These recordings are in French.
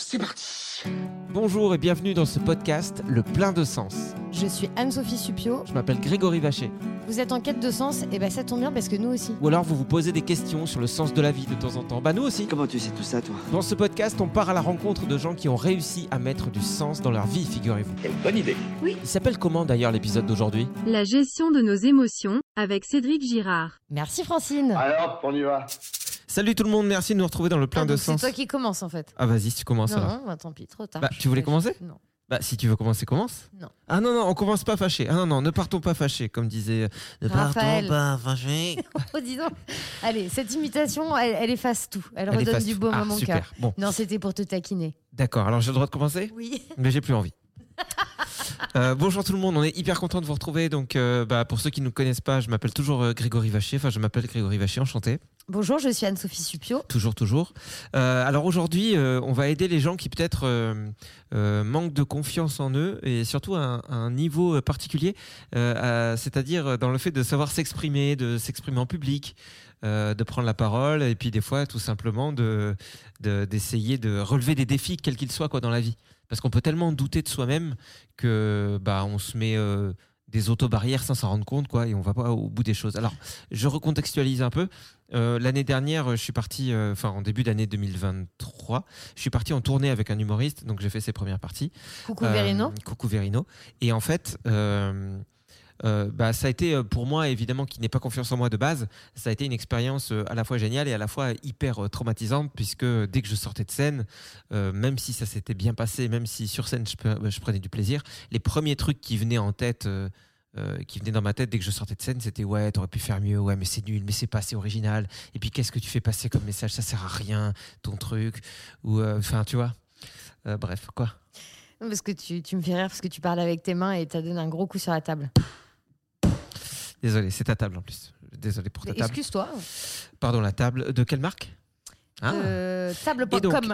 C'est parti Bonjour et bienvenue dans ce podcast Le plein de sens. Je suis Anne-Sophie Supio. Je m'appelle Grégory Vacher. Vous êtes en quête de sens Et ben ça tombe bien parce que nous aussi. Ou alors vous vous posez des questions sur le sens de la vie de temps en temps. Bah nous aussi. Comment tu sais tout ça, toi? Dans ce podcast, on part à la rencontre de gens qui ont réussi à mettre du sens dans leur vie, figurez-vous. Quelle bonne idée Il s'appelle comment d'ailleurs l'épisode d'aujourd'hui? La gestion de nos émotions avec Cédric Girard. Merci Francine. Alors, on y va Salut tout le monde, merci de nous retrouver dans le plein Ah, de donc C'est sens. toi qui commence en fait. Ah vas-y, tu commences non, alors. non, bah, tant pis, trop tard. Bah, tu voulais commencer? Non. Bah si tu veux commencer, commence. Non. Ah non, non, on commence pas fâché. Ah non, non, ne partons pas fâchés, comme disait... euh, Ne Raphaël. partons pas fâchés. Oh, dis donc. Allez, cette imitation, elle, elle efface tout. Elle, Elle redonne du baume Ah, à mon super. cœur. Bon, Non, c'était pour te taquiner. d'accord, alors j'ai le droit de commencer? Oui. Mais j'ai plus envie. Euh, bonjour tout le monde, on est hyper content de vous retrouver. Donc, euh, bah, pour ceux qui ne nous connaissent pas, je m'appelle toujours euh, Grégory Vacher. Enfin, je m'appelle Grégory Vacher, enchanté. Bonjour, je suis Anne-Sophie Supio. Toujours, toujours. Alors aujourd'hui, on va aider les gens qui peut-être manquent de confiance en eux et surtout à un, à un niveau particulier, c'est-à-dire dans le fait de savoir s'exprimer, de s'exprimer en public, euh, de prendre la parole et puis des fois tout simplement de de- d'essayer de, relever des défis quels qu'ils soient quoi dans la vie. Parce qu'on peut tellement douter de soi-même que bah on se met euh, des auto-barrières sans s'en rendre compte quoi et on va pas au bout des choses. Alors je recontextualise un peu. Euh, L'année dernière, je suis parti, euh, enfin en début d'année 2023, je suis parti en tournée avec un humoriste, donc j'ai fait ses premières parties. Coucou Vérino. Coucou Verino. Et en fait, euh, bah, ça a été euh, pour moi, évidemment, qui n'ai pas confiance en moi de base, ça a été une expérience euh, à la fois géniale et à la fois hyper traumatisante, puisque dès que je sortais de scène, même si ça s'était bien passé, même si sur scène je, prenais du plaisir, les premiers trucs qui venaient en tête. qui venaient dans ma tête dès que je sortais de scène, c'était ouais, t'aurais pu faire mieux, ouais, mais c'est nul, mais c'est pas assez original. Et puis qu'est-ce que tu fais passer comme message? Ça sert à rien, ton truc. Ou enfin, tu vois. Bref, quoi. Parce que tu, tu me fais rire parce que tu parles avec tes mains et t'as donné un gros coup sur la table. Désolé, c'est ta table en plus. Désolé pour ta table. Excuse-toi. Pardon, la table. De quelle marque? Ah. Euh, table.com. Et donc-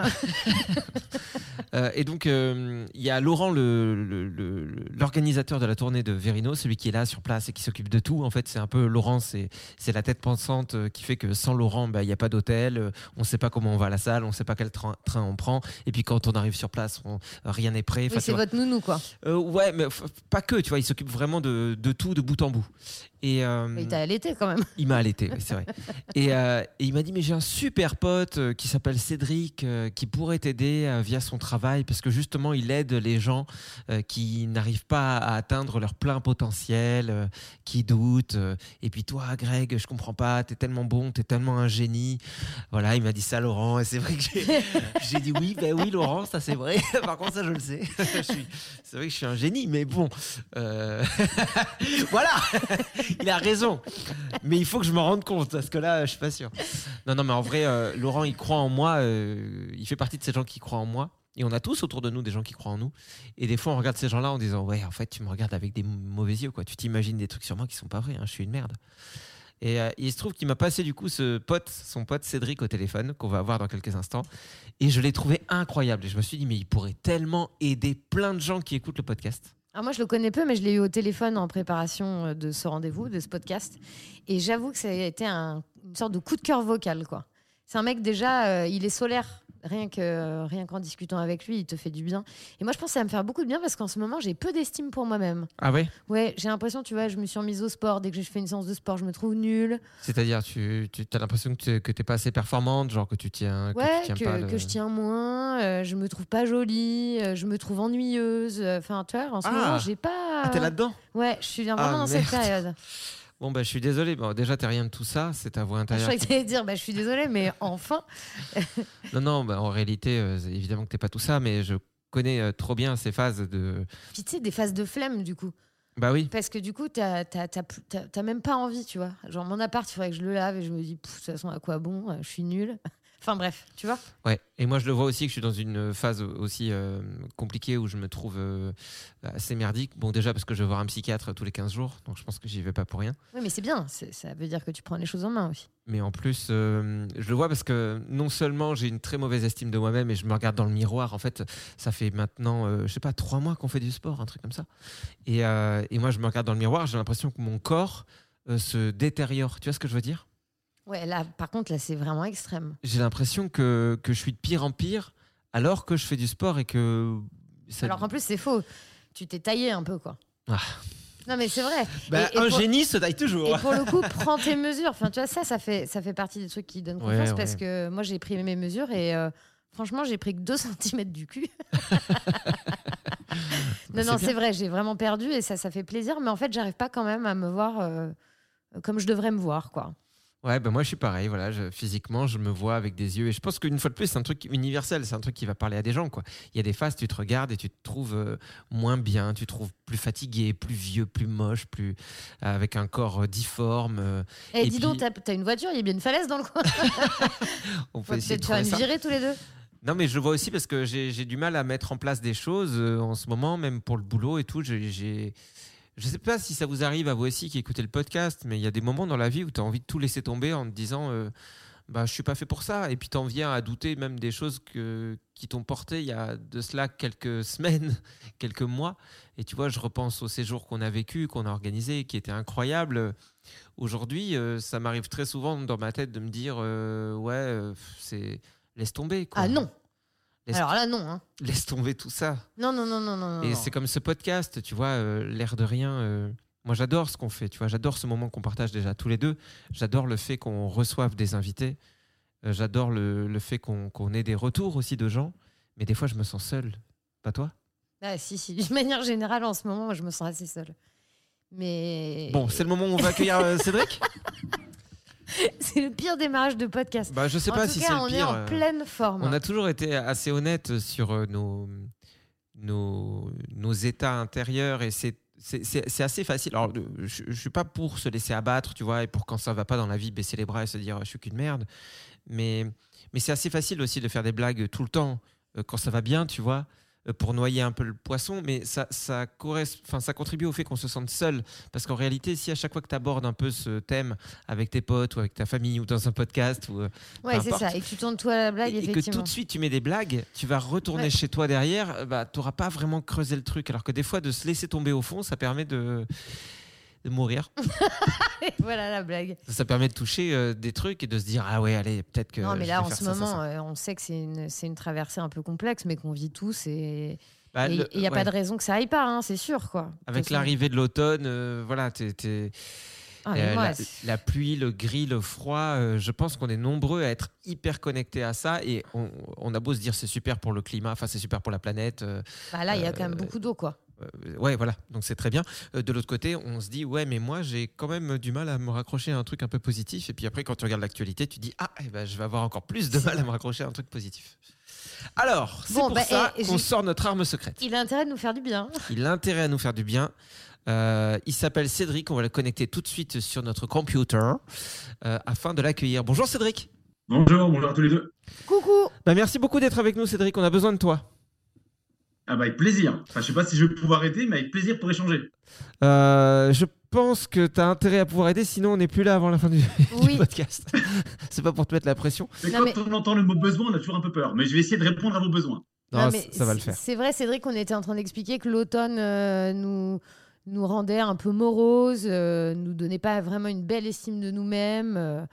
Euh, euh, il y a Laurent, l'organisateur de la tournée de Verino, celui qui est là sur place et qui s'occupe de tout. En fait, c'est un peu Laurent, c'est la tête pensante euh, qui fait que sans Laurent, bah, il n'y a pas d'hôtel, on ne sait pas comment on va à la salle, on ne sait pas quel train, train on prend. Et puis quand on arrive sur place, on- rien n'est prêt. Oui, c'est votre nounou quoi. Euh, ouais, mais pas que, tu vois, il s'occupe vraiment de, de tout, de bout en bout. Et, euh, Il t'a allaité quand même. il m'a allaité, oui, c'est vrai. Et, euh, et il m'a dit mais j'ai un super pote euh, qui s'appelle Cédric euh, qui pourrait t'aider via son travail parce que justement il aide les gens qui n'arrivent pas à atteindre leur plein potentiel, qui doutent. et puis toi, Greg, je comprends pas, t'es tellement bon, t'es tellement un génie. Voilà, il m'a dit ça, Laurent. Et c'est vrai que j'ai, dit oui, ben oui, Laurent, ça c'est vrai. Par contre, ça je le sais. C'est vrai que je suis un génie, mais bon, euh, voilà. Il a raison. Mais il faut que je me rende compte, parce que là, je suis pas sûr. Non, non, mais en vrai, euh, Laurent, il croit en moi. euh, il fait partie de ces gens qui croient en moi. Et on a tous autour de nous des gens qui croient en nous. Et des fois, on regarde ces gens-là en disant Ouais, en fait, tu me regardes avec des mauvais yeux. quoi. Tu t'imagines des trucs sur moi qui sont pas vrais. hein, je suis une merde. Et euh, il se trouve qu'il m'a passé du coup ce pote, son pote Cédric au téléphone, qu'on va voir dans quelques instants. Et je l'ai trouvé incroyable. Et je me suis dit, mais il pourrait tellement aider plein de gens qui écoutent le podcast. Ah, moi, je le connais peu, mais je l'ai eu au téléphone en préparation euh, de ce rendez-vous, de ce podcast. Et j'avoue que ça a été un- une sorte de coup de cœur vocal, quoi. C'est un mec, déjà, euh, il est solaire. Rien que rien qu'en discutant avec lui, il te fait du bien. Et moi, je pense que ça va me faire beaucoup de bien parce qu'en ce moment, j'ai peu d'estime pour moi-même. Ah ouais? Ouais, j'ai l'impression, tu vois, je me suis remise au sport. Dès que je fais une séance de sport, je me trouve nulle. C'est-à-dire, tu, tu as l'impression que tu n'es pas assez performante, genre que tu tiens, que Ouais, tu tiens que, pas le- que je tiens moins, euh, je me trouve pas jolie, euh, je me trouve ennuyeuse. euh, Enfin, tu vois, en ce Ah. moment, j'ai pas. Ah, t'es là-dedans? Ouais, je suis vraiment Ah, dans cette période. Bon, bah, je suis désolé. Bon, déjà, t'es rien de tout ça. C'est ta voix Je intérieure. croyais que dire, bah, je suis désolée, mais enfin. Non, non, bah, en réalité, euh, évidemment que t'es pas tout ça, mais je connais euh, trop bien ces phases de. Puis tu sais, des phases de flemme, du coup. Bah oui. Parce que du coup, t'as même pas envie, tu vois. Genre, mon appart, il faudrait que je le lave et je me dis, de toute façon, à quoi bon? Je suis nulle. Enfin, bref, tu vois. Ouais. Et moi, je le vois aussi que je suis dans une phase aussi euh, compliquée où je me trouve euh, assez merdique. Bon, déjà parce que je vais voir un psychiatre tous les 15 jours, donc je pense que j'y vais pas pour rien. Oui, mais c'est bien. Ça veut dire que tu prends les choses en main aussi. Mais en plus, euh, je le vois parce que non seulement j'ai une très mauvaise estime de moi-même et je me regarde dans le miroir. En fait, ça fait maintenant, je sais pas, trois mois qu'on fait du sport, un truc comme ça. Et, et moi, je me regarde dans le miroir, j'ai l'impression que mon corps se détériore. Tu vois ce que je veux dire? Ouais, là, par contre, là, c'est vraiment extrême. J'ai l'impression que, que je suis de pire en pire alors que je fais du sport et que. ça- Alors qu'en plus, c'est faux. Tu t'es taillé un peu, quoi. Ah. Non, mais c'est vrai. Bah, Et- et un pour- génie se taille toujours. Et pour le coup, prends tes mesures. Enfin, tu vois, ça, ça fait, ça fait partie des trucs qui donnent confiance ouais. parce que moi, j'ai pris mes mesures et euh, franchement, j'ai pris que 2 cm du cul. Bah, non, non, bien. c'est vrai, j'ai vraiment perdu et ça, ça fait plaisir. Mais en fait, j'arrive pas quand même à me voir euh, comme je devrais me voir, quoi. Ouais, ben moi je suis pareil. Voilà, je- physiquement, je me vois avec des yeux. Et je pense qu'une fois de plus, c'est un truc universel. C'est un truc qui va parler à des gens. Quoi. Il y a des phases, tu te regardes et tu te trouves euh, moins bien. Tu te trouves plus fatigué, plus vieux, plus moche, plus avec un corps euh, difforme. euh, Et, Et dis donc, t'as t'as une voiture, il y a bien une falaise dans le coin. on peut essayer de faire une virée tous les deux. Non, mais je vois aussi parce que j'ai j'ai du mal à mettre en place des choses euh, en ce moment, même pour le boulot et tout. J'ai- J'ai. Je sais pas si ça vous arrive à vous aussi qui écoutez le podcast, mais il y a des moments dans la vie où tu as envie de tout laisser tomber en te disant euh, bah, je suis pas fait pour ça. Et puis tu en viens à douter même des choses qui t'ont porté il y a de cela quelques semaines, quelques mois. Et tu vois, je repense au séjour qu'on a vécu, qu'on a organisé, qui était incroyable. Aujourd'hui, euh, ça m'arrive très souvent dans ma tête de me dire euh, ouais, euh, c'est laisse tomber. Quoi. Ah non Laisse, Alors là, non. hein. laisse tomber tout ça. Non, non, non, non, non. Et c'est comme ce podcast, tu vois, euh, l'air de rien. euh, moi, j'adore ce qu'on fait, tu vois. J'adore ce moment qu'on partage déjà tous les deux. J'adore le fait qu'on reçoive des invités. Euh, j'adore le, le fait qu'on ait des retours aussi de gens. Mais des fois, je me sens seul. Pas toi? Ah, si, si. D'une manière générale, en ce moment, moi, je me sens assez seule. Mais. Bon, c'est le moment où on va accueillir Cédric? c'est le pire démarrage de podcast. bah, Je sais en pas tout si on est en euh, pleine forme. On a toujours été assez honnête sur euh, nos, nos, nos états intérieurs et c'est c'est- assez facile. Alors, de- je ne suis pas pour se laisser abattre, tu vois, et pour quand ça va pas dans la vie, baisser les bras et se dire je suis qu'une merde. Mais, mais c'est assez facile aussi de faire des blagues tout le temps euh, quand ça va bien, tu vois, euh, pour noyer un peu le poisson. Mais ça, ça, enfin, ça contribue au fait qu'on se sente seul. Parce qu'en réalité, si à chaque fois que tu abordes un peu ce thème avec tes potes ou avec ta famille ou dans un podcast ou, euh, Ouais, c'est ça. Et que tu tournes toi à la blague, et, et que tout de suite tu mets des blagues, tu vas retourner Ouais. chez toi derrière, euh, bah, tu n'auras pas vraiment creusé le truc. Alors que des fois, de se laisser tomber au fond, ça permet de, de mourir. voilà la blague. Ça permet de toucher euh, des trucs et de se dire Ah ouais, allez, peut-être que. non, mais là, en ce ça, moment, ça. euh, on sait que c'est une, une traversée un peu complexe, mais qu'on vit tous. Et Bah, il n'y a ouais. pas de raison que ça aille pas, hein, c'est sûr. quoi. Avec l'arrivée de l'automne, euh, voilà, t'es- Ah, euh, la, pluie, le gris, le froid, euh, je pense qu'on est nombreux à être hyper connectés à ça et on, on a beau se dire c'est super pour le climat, enfin c'est super pour la planète, euh, bah, là, il y a quand même beaucoup d'eau, quoi. Euh, ouais, voilà, donc c'est très bien. Euh, de l'autre côté, on se dit, ouais, mais moi, j'ai quand même du mal à me raccrocher à un truc un peu positif. Et puis après, quand tu regardes l'actualité, tu dis, ah, eh ben, je vais avoir encore plus de mal à me raccrocher à un truc positif. Alors, c'est Bon, pour bah, ça et qu'on sort notre arme secrète. Il a intérêt de nous faire du bien. Il a intérêt à nous faire du bien. Euh, il s'appelle Cédric, on va le connecter tout de suite sur notre computer euh, afin de l'accueillir. Bonjour Cédric. Bonjour, bonjour à tous les deux. Coucou Bah, merci beaucoup d'être avec nous Cédric, on a besoin de toi. Ah bah avec plaisir. Enfin, je sais pas si je vais pouvoir aider, mais avec plaisir pour échanger. Euh, je pense que tu as intérêt à pouvoir aider, sinon on n'est plus là avant la fin du, du Oui. podcast. c'est pas pour te mettre la pression. Mais Non, quand mais- on entend le mot besoin, on a toujours un peu peur. Mais je vais essayer de répondre à vos besoins. Non, Non, c- mais ça va le faire. C'est vrai, Cédric, on était en train d'expliquer que l'automne euh, nous, nous rendait un peu moroses, euh, nous donnait pas vraiment une belle estime de nous-mêmes. euh.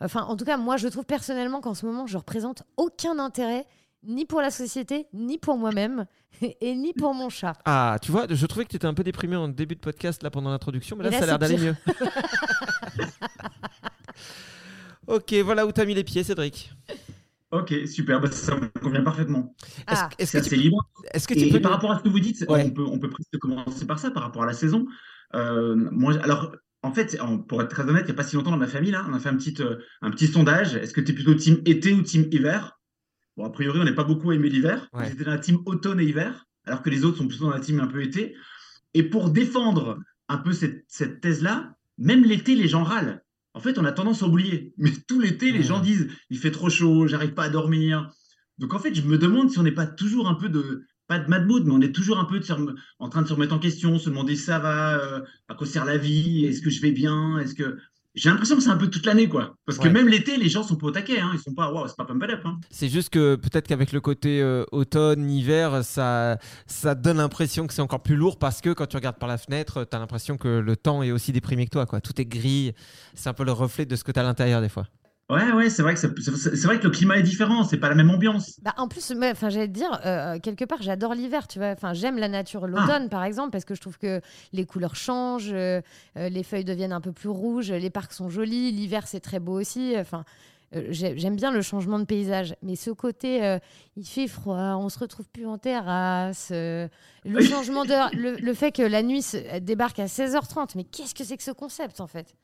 Enfin, en tout cas, moi, je trouve personnellement qu'en ce moment, je représente aucun intérêt, ni pour la société, ni pour moi-même, et ni pour mon chat. Ah, tu vois, je trouvais que tu étais un peu déprimé en début de podcast là pendant l'introduction, mais là, ça a l'air d'aller mieux. ok, voilà où t'as mis les pieds, Cédric. Ok, super. Bah, ça me convient parfaitement. Est-ce Ah, est-ce que, tu, assez libre. est-ce que tu Et, peux et par rapport à ce que vous dites, Ouais. on, peut, on peut presque commencer par ça, par rapport à la saison. Euh, moi, alors, en fait, pour être très honnête, il n'y a pas si longtemps dans ma famille, là, on a fait un petit, euh, un petit sondage. Est-ce que tu es plutôt team été ou team hiver? Bon, a priori, on n'est pas beaucoup aimé l'hiver. Ouais. J'étais dans la team automne et hiver, alors que les autres sont plutôt dans la team un peu été. Et pour défendre un peu cette, cette thèse-là, même l'été, les gens râlent. En fait, on a tendance à oublier. Mais tout l'été, les gens disent il fait trop chaud, j'arrive pas à dormir. Donc en fait, je me demande si on n'est pas toujours un peu de, pas de mad mood, mais on est toujours un peu de se rem- en train de se remettre en question, se demander ça va, euh, à quoi sert la vie, est-ce que je vais bien, est-ce que. J'ai l'impression que c'est un peu toute l'année, quoi. Parce que même l'été, les gens sont pas au taquet, hein. Ils sont pas, waouh, c'est pas pump up, hein. C'est juste que peut-être qu'avec le côté euh, automne, hiver, ça, ça donne l'impression que c'est encore plus lourd parce que quand tu regardes par la fenêtre, tu as l'impression que le temps est aussi déprimé que toi. Quoi. Tout est gris. C'est un peu le reflet de ce que tu as à l'intérieur des fois. Ouais, ouais, c'est vrai que c'est vrai que le climat est différent, c'est pas la même ambiance. Bah, en plus, enfin, j'allais te dire, euh, quelque part, j'adore l'hiver, tu vois. Enfin, j'aime la nature, l'automne, par exemple, parce que je trouve que les couleurs changent, euh, euh, les feuilles deviennent un peu plus rouges, les parcs sont jolis, l'hiver, c'est très beau aussi. Enfin, euh, j'aime bien le changement de paysage, mais ce côté, euh, il fait froid, on se retrouve plus en terrasse, euh, le changement d'heure, le, le fait que la nuit se- débarque à 16h30, mais qu'est-ce que c'est que ce concept, en fait?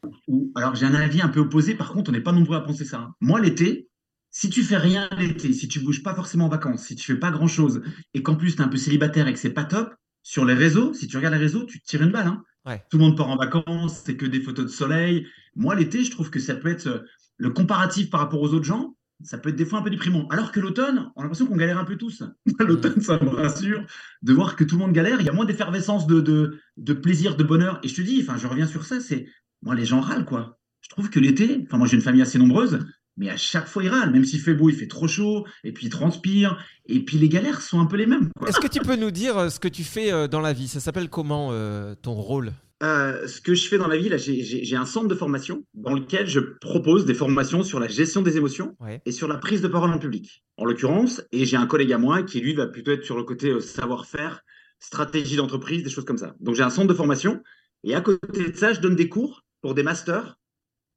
Alors j'ai un avis un peu opposé, par contre, on n'est pas nombreux à penser ça. hein. Moi, l'été, si tu fais rien l'été, si tu bouges pas forcément en vacances, si tu fais pas grand-chose, et qu'en plus tu es un peu célibataire et que c'est pas top, sur les réseaux, si tu regardes les réseaux, tu te tires une balle. hein. Ouais. Tout le monde part en vacances, c'est que des photos de soleil. Moi, l'été, je trouve que ça peut être euh, le comparatif par rapport aux autres gens, ça peut être des fois un peu déprimant. Alors que l'automne, on a l'impression qu'on galère un peu tous. l'automne, ça me rassure de voir que tout le monde galère. Il y a moins d'effervescence, de, de, de plaisir, de bonheur. Et je te dis, enfin, je reviens sur ça, c'est moi, les gens râlent, quoi. Je trouve que l'été, enfin, moi, j'ai une famille assez nombreuse, mais à chaque fois, ils râlent. Même s'il fait beau, il fait trop chaud, et puis ils transpirent, et puis les galères sont un peu les mêmes. Est-ce que tu peux nous dire euh, ce que tu fais euh, dans la vie? Ça s'appelle comment euh, ton rôle? Euh, ce que je fais dans la vie, là, j'ai- un centre de formation dans lequel je propose des formations sur la gestion des émotions Ouais. et sur la prise de parole en public, en l'occurrence. Et j'ai un collègue à moi qui, lui, va plutôt être sur le côté euh, savoir-faire, stratégie d'entreprise, des choses comme ça. Donc, j'ai un centre de formation. Et à côté de ça, je donne des cours pour des masters,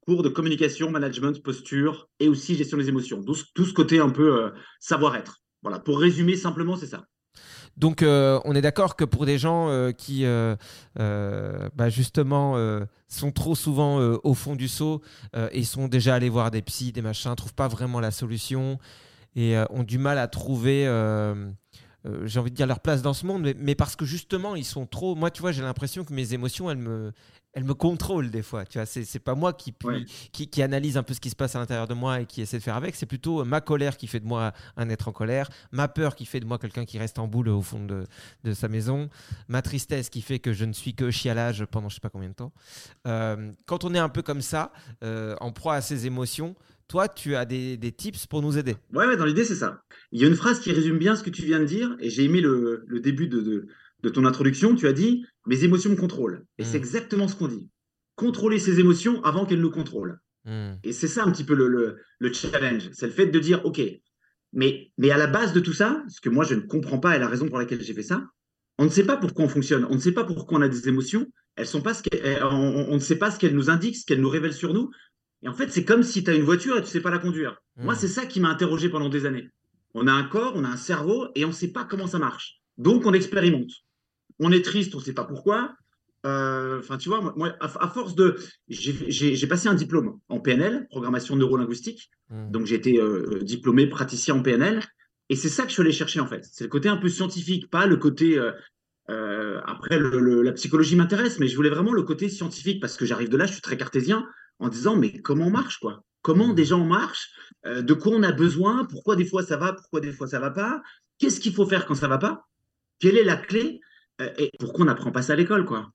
cours de communication, management, posture et aussi gestion des émotions. Tout, ce- tout ce côté un peu euh, savoir-être. Voilà, pour résumer simplement, c'est ça. Donc, euh, on est d'accord que pour des gens euh, qui, euh, bah, justement, sont trop souvent au fond du seau et sont déjà allés voir des psys, des machins, trouvent pas vraiment la solution et ont du mal à trouver, j'ai envie de dire, leur place dans ce monde, mais parce que justement, ils sont trop. Moi, tu vois, j'ai l'impression que mes émotions, elles me, elles me contrôlent des fois. Tu vois, c'est c'est pas moi qui, puis- Ouais. qui, qui analyse un peu ce qui se passe à l'intérieur de moi et qui essaie de faire avec. C'est plutôt ma colère qui fait de moi un être en colère, ma peur qui fait de moi quelqu'un qui reste en boule au fond de, de sa maison, ma tristesse qui fait que je ne suis que chialage pendant je sais pas combien de temps. Euh, quand on est un peu comme ça, euh, en proie à ses émotions, toi, tu as des, des tips pour nous aider? Ouais, ouais, dans l'idée, c'est ça. Il y a une phrase qui résume bien ce que tu viens de dire, et j'ai aimé le, le début de, de, de ton introduction. Tu as dit Mes émotions me contrôlent. Et c'est exactement ce qu'on dit. Contrôler ses émotions avant qu'elles nous contrôlent. Hmm. Et c'est ça un petit peu le, le, le challenge. C'est le fait de dire OK, mais, mais à la base de tout ça, ce que moi je ne comprends pas et la raison pour laquelle j'ai fait ça, on ne sait pas pourquoi on fonctionne, on ne sait pas pourquoi on a des émotions, elles sont pas ce on, ne sait pas ce qu'elles nous indiquent, ce qu'elles nous révèlent sur nous. Et en fait, c'est comme si tu as une voiture et tu sais pas la conduire. Moi, Mm. c'est ça qui m'a interrogé pendant des années. On a un corps, on a un cerveau et on ne sait pas comment ça marche. Donc, on expérimente. On est triste, on ne sait pas pourquoi. Euh, Enfin, tu vois, moi- à, à force de. J'ai passé un diplôme en PNL, programmation neurolinguistique. Hmm. Donc, j'ai été euh, diplômé praticien en PNL. Et c'est ça que je suis allé chercher, en fait. C'est le côté un peu scientifique, pas le côté. euh, après, le- le- la psychologie m'intéresse, mais je voulais vraiment le côté scientifique parce que j'arrive de là, je suis très cartésien, en disant, mais comment on marche, quoi? Comment déjà on marche De quoi on a besoin? Pourquoi des fois ça va? Pourquoi des fois ça va pas? Qu'est-ce qu'il faut faire quand ça va pas? Quelle est la clé Et pourquoi on n'apprend pas ça à l'école, quoi?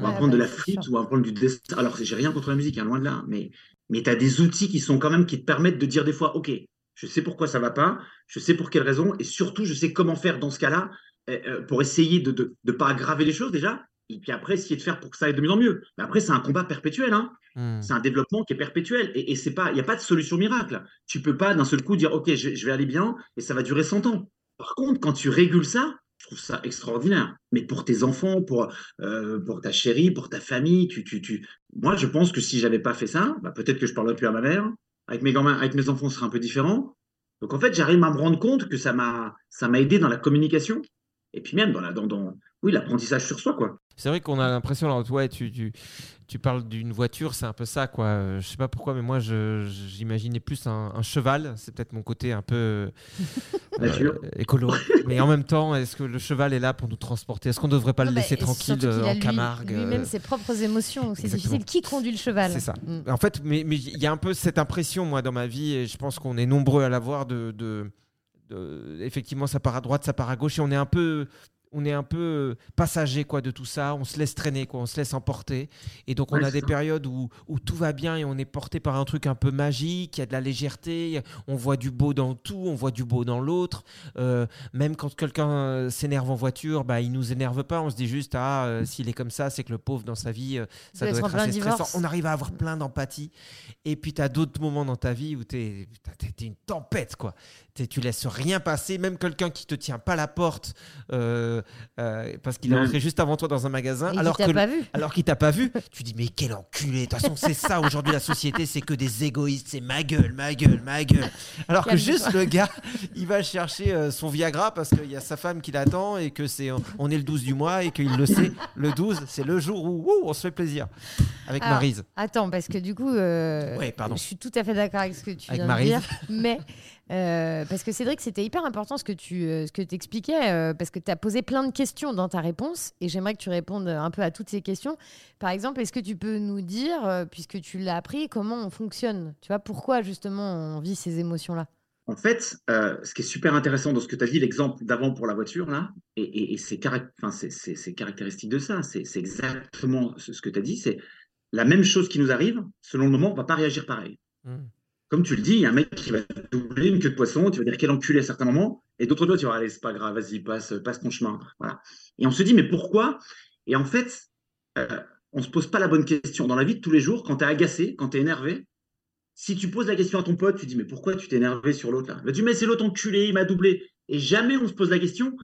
On va Ouais, apprendre de bah, la flûte ou on va apprendre du dessin. Alors, j'ai rien contre la musique, hein, loin de là, mais, mais tu as des outils qui sont quand même qui te permettent de dire des fois, OK, je sais pourquoi ça va pas, je sais pour quelle raison, et surtout, je sais comment faire dans ce cas-là euh, euh, pour essayer de ne de, de pas aggraver les choses déjà, et puis après, essayer de faire pour que ça aille de mieux en mieux. Mais après, c'est un combat perpétuel, hein. Hmm. C'est un développement qui est perpétuel. Et, et c'est pas, il n'y a pas de solution miracle. Tu peux pas d'un seul coup dire, OK, je, je vais aller bien et ça va durer 100 ans. Par contre, quand tu régules ça, je trouve ça extraordinaire. Mais pour tes enfants, pour, euh, pour ta chérie, pour ta famille, tu, tu, tu... moi, je pense que si j'avais pas fait ça, bah, peut-être que je parlerais plus à ma mère. Avec mes, gamins, avec mes enfants, ce serait un peu différent. Donc, en fait, j'arrive à me rendre compte que ça m'a, aidé dans la communication. Et puis même dans la, oui, l'apprentissage sur soi, quoi. C'est vrai qu'on a l'impression, alors, ouais, tu, tu, tu parles d'une voiture, c'est un peu ça, quoi. Euh, Je sais pas pourquoi, mais moi, je- j'imaginais plus un, un cheval. C'est peut-être mon côté un peu euh, Nature. écolo. mais en même temps, est-ce que le cheval est là pour nous transporter? Est-ce qu'on ne devrait pas le Non, laisser tranquille euh, a en lui- Camargue Lui-même euh, ses propres émotions. C'est difficile. Qui conduit le cheval? C'est ça. Mm. En fait, mais mais il y a un peu cette impression, moi, dans ma vie, et je pense qu'on est nombreux à l'avoir, de, de, de- effectivement, ça part à droite, ça part à gauche, et on est un peu, on est un peu passager quoi de tout ça. On se laisse traîner, quoi, on se laisse emporter, et donc on a des ça. périodes où, où tout va bien et on est porté par un truc un peu magique, il y a de la légèreté, on voit du beau dans tout, on voit du beau dans l'autre. Euh, même quand quelqu'un euh, s'énerve en voiture, bah, il nous énerve pas, on se dit juste ah euh, s'il est comme ça, c'est que le pauvre dans sa vie, euh, ça doit être être assez stressant. divorce. On arrive à avoir plein d'empathie. Et puis, tu as d'autres moments dans ta vie où tu es, une tempête, quoi. Tu laisses rien passer, même quelqu'un qui te tient pas la porte euh, euh, parce qu'il est entré juste avant toi dans un magasin, Et alors qui t'a que pas vu. alors qu'il t'a pas vu. Tu dis mais quel enculé. De toute façon, c'est ça aujourd'hui la société, c'est que des égoïstes, c'est ma gueule, ma gueule, ma gueule. Alors que juste le gars, il va chercher euh, son Viagra parce qu'il y a sa femme qui l'attend et que c'est on est le 12 du mois et qu'il le sait. Le 12, c'est le jour où on se fait plaisir avec Alors, Maryse. Attends, parce que du coup, euh, Ouais, pardon. je suis tout à fait d'accord avec ce que tu Avec viens Maryse. de dire, mais euh, parce que Cédric, c'était hyper important ce que tu euh, ce que expliquais, euh, parce que tu as posé plein de questions dans ta réponse, et j'aimerais que tu répondes un peu à toutes ces questions. Par exemple, est-ce que tu peux nous dire, puisque tu l'as appris, comment on fonctionne? Tu vois, pourquoi justement on vit ces émotions-là? En fait, euh, ce qui est super intéressant dans ce que tu as dit, l'exemple d'avant pour la voiture, là, et, et- et c'est carac- enfin, c'est- c'est- c'est caractéristique de ça, c'est c'est exactement ce, ce que tu as dit, c'est la même chose qui nous arrive, selon le moment, on ne va pas réagir pareil. Mm. Comme tu le dis, il y a un mec qui va doubler une queue de poisson, tu vas dire quel enculé à certains moments, et d'autres fois, tu vas dire, allez, c'est pas grave, vas-y, passe, passe ton chemin. Voilà. Et on se dit, mais pourquoi? Et en fait, euh, on ne se pose pas la bonne question. Dans la vie de tous les jours, quand tu es agacé, quand tu es énervé, si tu poses la question à ton pote, tu dis mais pourquoi tu t'es énervé sur l'autre là? Il va dire mais c'est l'autre enculé, il m'a doublé. Et jamais on se pose la question.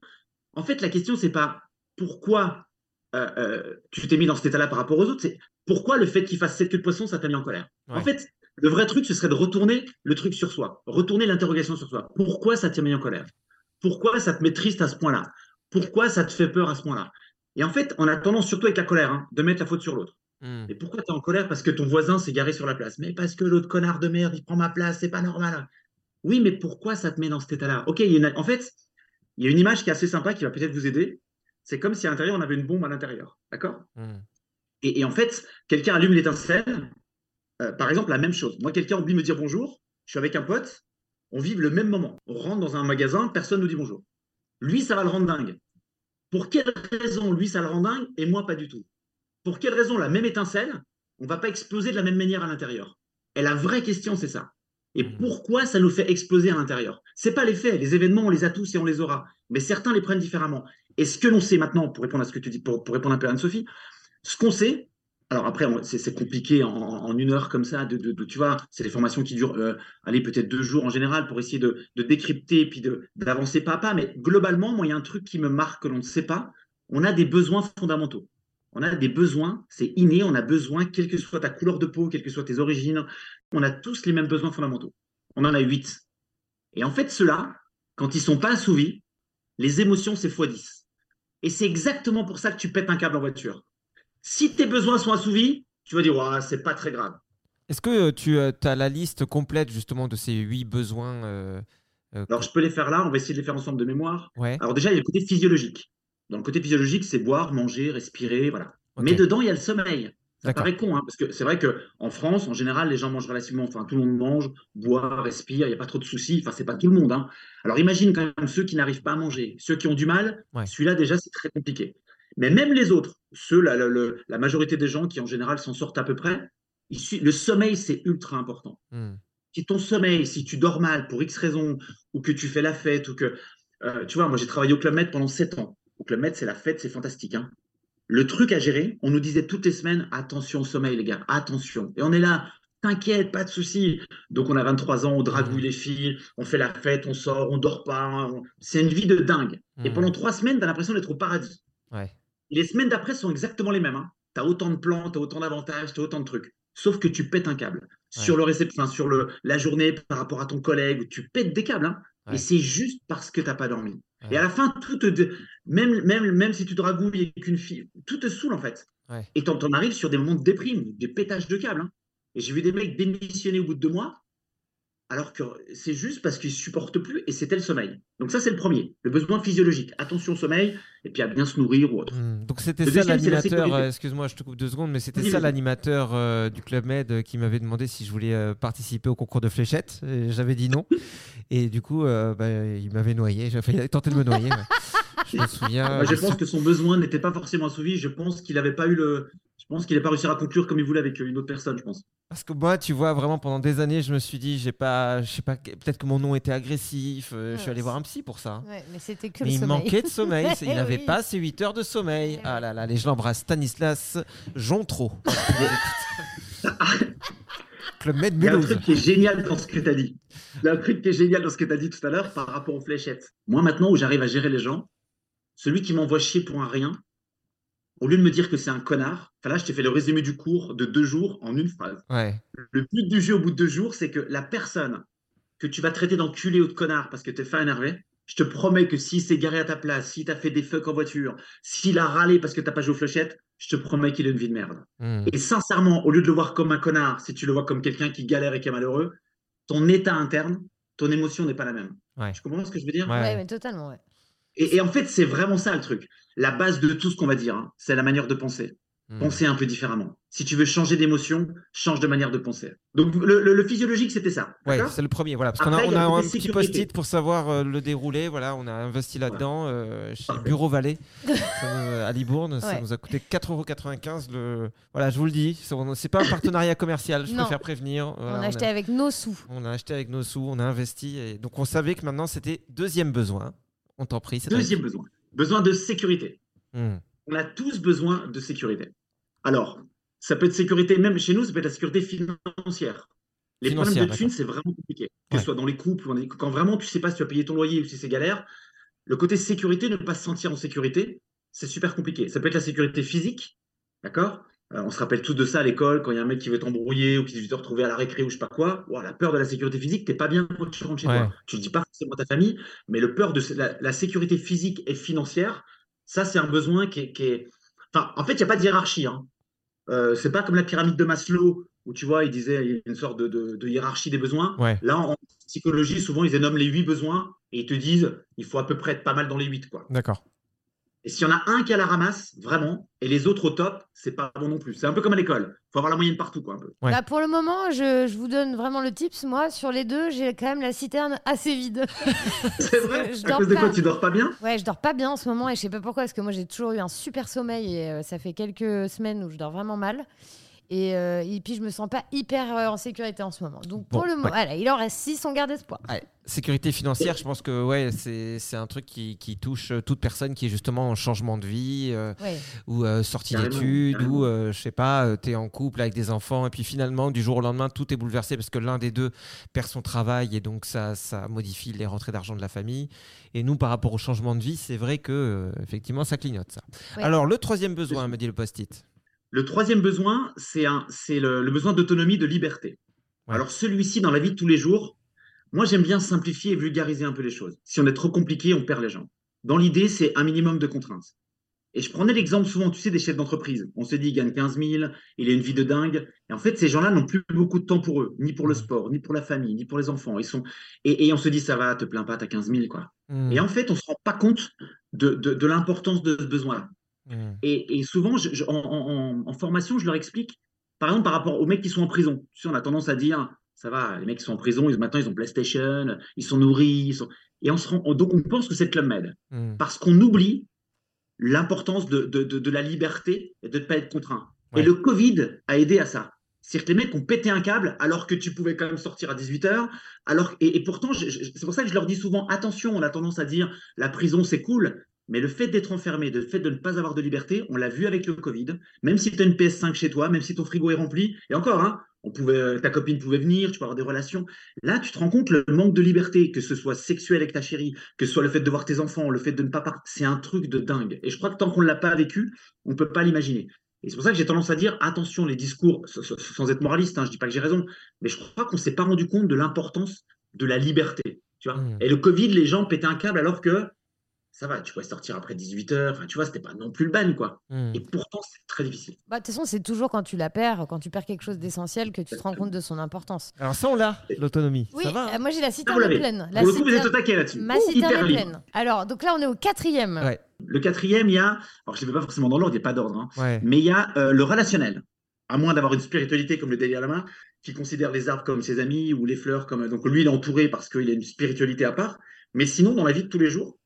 En fait, la question c'est pas pourquoi euh, euh, tu t'es mis dans cet état-là par rapport aux autres, c'est pourquoi le fait qu'il fasse cette queue de poisson, ça t'a mis en colère? En fait, le vrai truc, ce serait de retourner le truc sur soi, retourner l'interrogation sur soi. Pourquoi ça t'a mis en colère? Pourquoi ça te met triste à ce point-là? Pourquoi ça te fait peur à ce point-là? Et en fait, on a tendance, surtout avec la colère, hein, de mettre la faute sur l'autre. Mm. Mais pourquoi tu es en colère? Parce que ton voisin s'est garé sur la place. Mais parce que l'autre connard de merde, il prend ma place, c'est pas normal. Oui, mais pourquoi ça te met dans cet état-là? Ok, il y a une- en fait, il y a une image qui est assez sympa qui va peut-être vous aider. C'est comme si à l'intérieur, on avait une bombe à l'intérieur. D'accord? Mm. et, et en fait, quelqu'un allume l'étincelle. Euh, par exemple, la même chose. Moi, quelqu'un oublie de me dire bonjour. Je suis avec un pote. On vit le même moment. On rentre dans un magasin, personne nous dit bonjour. Lui, ça va le rendre dingue. Pour quelle raison, lui, ça le rend dingue et moi, pas du tout? Pour quelle raison, la même étincelle, on va pas exploser de la même manière à l'intérieur? Et la vraie question, c'est ça. Et Mhm. pourquoi ça nous fait exploser à l'intérieur? C'est pas les faits. Les événements, on les a tous et on les aura. Mais certains les prennent différemment. Et ce que l'on sait maintenant, pour répondre à ce que tu dis, pour, pour répondre un peu à Anne-Sophie, ce qu'on sait, alors après, c'est compliqué en, une heure comme ça, de, tu vois, c'est des formations qui durent, euh, allez, peut-être deux jours en général pour essayer de, décrypter et puis d'avancer pas à pas. Mais globalement, moi, il y a un truc qui me marque que l'on ne sait pas. On a des besoins fondamentaux. On a des besoins, c'est inné, on a besoin, quelle que soit ta couleur de peau, quelles que soient tes origines, on a tous les mêmes besoins fondamentaux. On en a huit. Et en fait, ceux-là, quand ils sont pas assouvis, les émotions, c'est x10. Et c'est exactement pour ça que tu pètes un câble en voiture. Si tes besoins sont assouvis, tu vas dire, ouais, c'est pas très grave. Est-ce que euh, tu as la liste complète justement de ces huit besoins euh, euh, Alors, je peux les faire là, on va essayer de les faire ensemble de mémoire. Ouais. Alors, déjà, il y a le côté physiologique. Dans le côté physiologique, c'est boire, manger, respirer, voilà. Mais dedans, il y a le sommeil. Ça paraît con, hein, parce que c'est vrai qu'en France, en général, les gens mangent relativement, enfin, tout le monde mange, boit, respire, il n'y a pas trop de soucis. Enfin, c'est pas tout le monde. hein. Alors, imagine quand même ceux qui n'arrivent pas à manger, ceux qui ont du mal. Ouais. Celui-là, déjà, c'est très compliqué. Mais même les autres, ceux, la, la- la- la majorité des gens qui, en général, s'en sortent à peu près, il suffit- le sommeil, c'est ultra important. Hmm. Si ton sommeil, si tu dors mal pour X raison, ou que tu fais la fête, ou que. euh, tu vois, moi, j'ai travaillé au Club Med pendant 7 ans. Au Club Med, c'est la fête, c'est fantastique. hein. Le truc à gérer, on nous disait toutes les semaines attention au sommeil, les gars, attention. Et on est là, t'inquiète, pas de souci. Donc, on a 23 ans, on dragouille les filles, on fait la fête, on sort, on dort pas. on- C'est une vie de dingue. Et Hmm. pendant trois semaines, t'as l'impression d'être au paradis. Ouais. Et les semaines d'après sont exactement les mêmes. Hein. Tu as autant de plans, tu as autant d'avantages, tu as autant de trucs. Sauf que tu pètes un câble. Sur, le récep- enfin, sur le, la journée par rapport à ton collègue, tu pètes des câbles. hein. Ouais. Et c'est juste parce que tu pas dormi. Ouais. Et à la fin, tout te, dé- même, même, même si tu dragouilles avec une fille, tout te saoule en fait. Et t'en t'en arrives sur des moments de déprime, des pétages de câbles. hein. Et j'ai vu des mecs démissionner au bout de deux mois, alors que c'est juste parce qu'ils supportent plus et c'était le sommeil. Donc ça, c'est le premier, le besoin physiologique. Attention au sommeil, et puis à bien se nourrir ou autre. Hmm. Donc c'était ça l'animateur, euh, excuse-moi je te coupe deux secondes, mais c'était ça l'animateur euh, du Club Med euh, qui m'avait demandé si je voulais euh, participer au concours de fléchettes. Et J'avais dit non. Et du coup, bah, il m'avait noyé. J'ai failli tenter de me noyer. Je me souviens. Moi, je pense que son besoin n'était pas forcément assouvi. Je pense qu'il n'avait pas eu le. Je pense qu'il n'a pas réussi à conclure comme il voulait avec une autre personne, je pense. Parce que moi, tu vois, vraiment pendant des années, je me suis dit, j'ai pas, je sais pas, peut-être que mon nom était agressif. euh, je suis allé voir c'est- un psy pour ça. Ouais, mais c'était que Mais le il sommeil. manquait de sommeil. Il n'avait oui. pas ses 8 heures de sommeil. Eh Ah là là, les je l'embrasse. Stanislas Jontro. Club Med Il y a un truc qui est génial dans ce que tu as dit. Il y a un truc qui est génial dans ce que tu as dit tout à l'heure par rapport aux fléchettes. Moi, maintenant, où j'arrive à gérer les gens, celui qui m'envoie chier pour un rien, au lieu de me dire que c'est un connard, enfin là, je t'ai fait le résumé du cours de deux jours en une phrase. Ouais. Le but du jeu au bout de deux jours, c'est que la personne que tu vas traiter d'enculé ou de connard parce que t'es fait énervé, je te promets que s'il s'est garé à ta place, si t'as fait des fucks en voiture, s'il a râlé parce que t'as pas joué aux fléchettes, je te promets qu'il a une vie de merde. Hmm. Et sincèrement, au lieu de le voir comme un connard, si tu le vois comme quelqu'un qui galère et qui est malheureux, ton état interne, ton émotion n'est pas la même. Ouais. Tu comprends ce que je veux dire? Ouais. Ouais, mais totalement, ouais. Et, et en fait, c'est vraiment ça le truc. La base de tout ce qu'on va dire, hein, c'est la manière de penser. Hmm. Penser un peu différemment. Si tu veux changer d'émotion, change de manière de penser. Donc le, le- le physiologique, c'était ça. Ouais, c'est le premier. Voilà, parce qu'on a, Après, on a un petit post-it pour savoir euh, le déroulé. Voilà, on a investi là-dedans euh, chez Parfait. Bureau Vallée nous- à Libourne. Ça Ouais. nous a coûté 4,95 le. Voilà, je vous le dis, c'est- pas un partenariat commercial. Je Non. préfère prévenir. Voilà, on a acheté avec nos sous. on a acheté avec nos sous, on a investi. Et donc on savait que maintenant c'était deuxième besoin. On t'en prie. Deuxième besoin. Besoin de sécurité. Hmm. On a tous besoin de sécurité. Alors, ça peut être sécurité, même chez nous, ça peut être la sécurité financière. Les Financière, problèmes de thunes, c'est vraiment compliqué. Que Ouais. ce soit dans les couples, quand vraiment tu sais pas si tu vas payer ton loyer ou si c'est galère, le côté sécurité, ne pas se sentir en sécurité, c'est super compliqué. Ça peut être la sécurité physique, d'accord? Euh, On se rappelle tous de ça à l'école, quand il y a un mec qui veut t'embrouiller ou qui veut te retrouver à la récré ou je sais pas quoi. La peur de la sécurité physique, t'es pas bien quand tu rentres chez Ouais. toi. Tu le dis pas forcément à ta famille, mais le peur de la, la sécurité physique et financière, ça c'est un besoin qui est, qui est- Enfin, en fait, il n'y a pas de hiérarchie. Hein. Euh, c'est pas comme la pyramide de Maslow où tu vois, il disait il y a une sorte de, de- de hiérarchie des besoins. Ouais. Là, en psychologie, souvent ils énomment les huit besoins et ils te disent il faut à peu près être pas mal dans les huit quoi. D'accord. Et s'il y en a un qui a la ramasse vraiment et les autres au top, c'est pas bon non plus. C'est un peu comme à l'école. faut avoir la moyenne partout quoi un peu. Ouais. Bah, pour le moment, je, je vous donne vraiment le tips. Moi, sur les deux, j'ai quand même la citerne assez vide. C'est vrai. je À dors cause de quoi pas. tu dors pas bien? Ouais, je dors pas bien en ce moment et je sais pas pourquoi, parce que moi j'ai toujours eu un super sommeil et euh, ça fait quelques semaines où je dors vraiment mal. Et, euh, et puis je me sens pas hyper euh, en sécurité en ce moment. Donc pour Bon, le moment, ouais. voilà, il en reste 6, on garde espoir. Ouais, Sécurité financière, je pense que ouais, c'est c'est un truc qui, qui touche euh, toute personne qui est justement en changement de vie euh, Ouais. ou euh, sortie Carrément, d'études carrément. ou euh, je sais pas, tu es en couple avec des enfants et puis finalement du jour au lendemain tout est bouleversé parce que l'un des deux perd son travail et donc ça, ça modifie les rentrées d'argent de la famille. Et nous par rapport au changement de vie, c'est vrai que euh, effectivement ça clignote ça. Ouais. Alors le troisième besoin, me dit le post-it. Le troisième besoin, c'est le, le besoin d'autonomie, de liberté. Ouais. Alors celui-ci, dans la vie de tous les jours, moi j'aime bien simplifier et vulgariser un peu les choses. Si on est trop compliqué, on perd les gens. Dans l'idée, c'est un minimum de contraintes. Et je prenais l'exemple souvent, tu sais, des chefs d'entreprise. On se dit, il gagne 15 000, il a une vie de dingue. Et en fait, ces gens-là n'ont plus beaucoup de temps pour eux, ni pour le Mhm. sport, ni pour la famille, ni pour les enfants. Ils sont... et, et on se dit, ça va, te plains pas, t'as 15 000, quoi. Hmm. Et en fait, on se rend pas compte de, de, de l'importance de ce besoin-là. Mmh. Et, et souvent, je- je- en, en- en formation, je leur explique, par exemple, par rapport aux mecs qui sont en prison. Tu sais, on a tendance à dire, ça va, les mecs qui sont en prison, ils, maintenant ils ont PlayStation, ils sont nourris. ils sont- Et on se rend, donc on pense que c'est Club Med. Mmh. Parce qu'on oublie l'importance de, de, de, de la liberté et de ne pas être contraint. Ouais. Et le Covid a aidé à ça. C'est-à-dire que les mecs ont pété un câble alors que tu pouvais quand même sortir à 18h. Alors, et, et pourtant, c'est pour ça que je leur dis souvent attention, on a tendance à dire la prison c'est cool, mais le fait d'être enfermé, le fait de ne pas avoir de liberté, on l'a vu avec le Covid. Même si tu as une PS5 chez toi, même si ton frigo est rempli, et encore, hein, on pouvait, ta copine pouvait venir, tu peux avoir des relations. Là, tu te rends compte le manque de liberté, que ce soit sexuel avec ta chérie, que ce soit le fait de voir tes enfants, le fait de ne pas partir, c'est un truc de dingue. Et je crois que tant qu'on ne l'a pas vécu, on ne peut pas l'imaginer. Et c'est pour ça que j'ai tendance à dire attention, les discours, sans être moraliste, hein, je dis pas que j'ai raison, mais je crois qu'on s'est pas rendu compte de l'importance de la liberté. Tu vois Mm. Et le Covid, les gens pétaient un câble alors que ça va, tu pouvais sortir après 18h, enfin, tu vois, c'était pas non plus le bagne, quoi. Mmh. Et pourtant, c'est très difficile. Bah, De toute façon, c'est toujours quand tu la perds, quand tu perds quelque chose d'essentiel, que tu te rends compte de son importance. Alors ça, on l'a, l'autonomie. Oui, ça va hein euh, moi j'ai la Ah, citerne l'avez. pleine. La Pour le coup, vous êtes au taquet là-dessus. Ma Ouh, citerne pleine. Alors, donc là, on est au quatrième. Ouais. Le quatrième, il y a, alors je ne vais pas forcément dans l'ordre, il n'y a pas d'ordre, hein, Ouais. mais il y a euh, le relationnel. À moins d'avoir une spiritualité comme le Dalai Lama, qui considère les arbres comme ses amis ou les fleurs comme. Donc lui, il est entouré parce qu'il a une spiritualité à part. Mais sinon, dans la vie de tous les jours,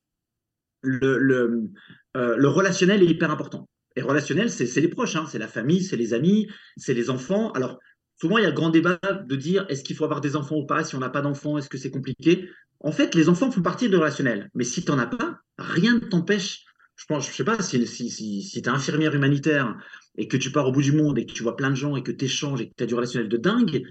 le, le, euh, le relationnel est hyper important. Et relationnel, c'est les proches, hein, c'est la famille, c'est les amis, c'est les enfants. Alors, souvent, il y a le grand débat de dire est-ce qu'il faut avoir des enfants ou pas? Si on n'a pas d'enfants, est-ce que c'est compliqué? En fait, les enfants font partie du relationnel. Mais si tu n'en as pas, rien ne t'empêche. Je pense, je sais pas, si, si, si, si tu es infirmière humanitaire et que tu pars au bout du monde et que tu vois plein de gens et que tu échanges et que tu as du relationnel de dingue,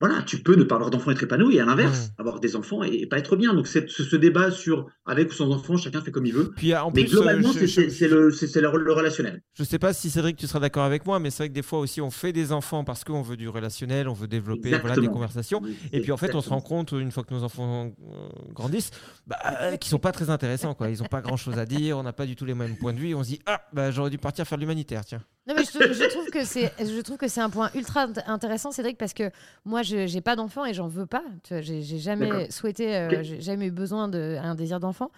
voilà, tu peux ne pas avoir d'enfants et être épanoui, et à l'inverse, avoir des enfants et, et pas être bien. Donc, c'est ce, ce débat sur avec ou sans enfants, chacun fait comme il veut. Puis en Mais plus, globalement, euh, c'est le, le, le relationnel. Je sais pas si Cédric, tu seras d'accord avec moi, mais c'est vrai que des fois aussi, on fait des enfants parce qu'on veut du relationnel, on veut développer voilà, des conversations. Et puis en fait, on se rend compte, une fois que nos enfants euh, grandissent, bah, euh, qu'ils sont pas très intéressants. Quoi. Ils n'ont pas grand-chose à dire, on n'a pas du tout les mêmes points de vue. On se dit, ah, bah, j'aurais dû partir faire de l'humanitaire, tiens. Non, mais je, je trouve que c'est, je trouve que c'est un point ultra int- intéressant, Cédric, parce que moi, je j'ai pas d'enfant et j'en veux pas. Tu vois, j'ai, j'ai jamais souhaité, euh, j'ai jamais eu besoin d'un désir d'enfant.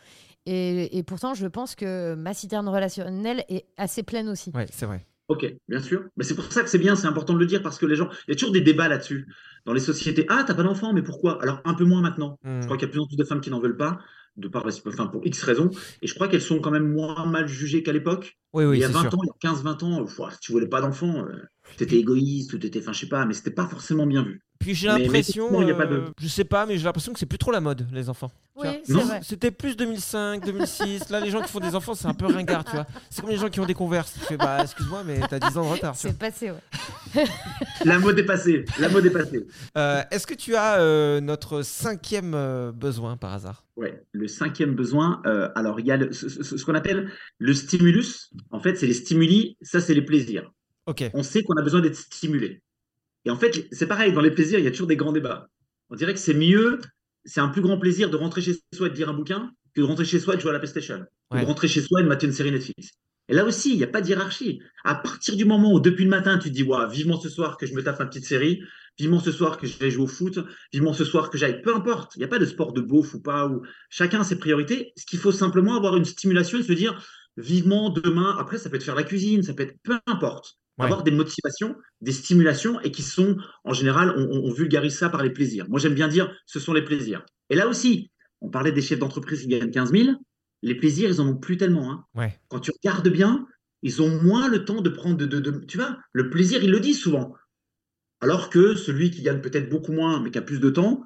Et, et pourtant, je pense que ma citerne relationnelle est assez pleine aussi. Ouais, c'est vrai. Ok, bien sûr. Mais c'est pour ça que c'est bien, c'est important de le dire parce que les gens, il y a toujours des débats là-dessus. Dans les sociétés, ah, t'as pas d'enfant, mais pourquoi? Alors, un peu moins maintenant. Mm. Je crois qu'il y a de plus en plus de femmes qui n'en veulent pas, de par, enfin, pour X raisons. Et je crois qu'elles sont quand même moins mal jugées qu'à l'époque. Oui, oui, il y a c'est 20 sûr. ans, il y a 15-20 ans, si tu voulais pas d'enfant, euh, t'étais égoïste ou t'étais, enfin, je sais pas, mais c'était pas forcément bien vu. Puis j'ai Mais- mais l'impression, effectivement, il y a pas de- euh, je sais pas, mais j'ai l'impression que c'est plus trop la mode, les enfants. Oui. C'était plus 2005, 2006. Là, les gens qui font des enfants, c'est un peu ringard, tu vois. C'est comme les gens qui ont des converses. Tu fais, bah, excuse-moi, mais t'as 10 ans de retard. C'est passé, ouais. La mode est passée. La mode est passée. Euh, Est-ce que tu as euh, notre cinquième euh, besoin par hasard? Ouais, le cinquième besoin, euh, alors il y a le- ce, ce- ce qu'on appelle le stimulus. En fait, c'est les stimuli, ça c'est les plaisirs. Ok. On sait qu'on a besoin d'être stimulé. Et en fait, c'est pareil, dans les plaisirs, il y a toujours des grands débats. On dirait que c'est mieux, c'est un plus grand plaisir de rentrer chez soi et de lire un bouquin que de rentrer chez soi et de jouer à la PlayStation. Ou Ouais. de rentrer chez soi et de mater une série Netflix. Et là aussi, il n'y a pas de hiérarchie. À partir du moment où, depuis le matin, tu te dis, vivement ce soir que je me tape ma petite série, vivement ce soir que j'aille jouer au foot, vivement ce soir que j'aille, peu importe, il n'y a pas de sport de beauf ou pas, ou chacun a ses priorités. Ce qu'il faut simplement avoir une stimulation et se dire, vivement demain, après, ça peut être faire la cuisine, ça peut être peu importe. Ouais. Avoir des motivations, des stimulations et qui sont, en général, on, vulgarise ça par les plaisirs. Moi, j'aime bien dire, ce sont les plaisirs. Et là aussi, on parlait des chefs d'entreprise qui gagnent 15 000. Les plaisirs, ils en ont plus tellement. hein. Ouais. Quand tu regardes bien, ils ont moins le temps de prendre de, de- de- tu vois, le plaisir, ils le disent souvent. Alors que celui qui gagne peut-être beaucoup moins, mais qui a plus de temps,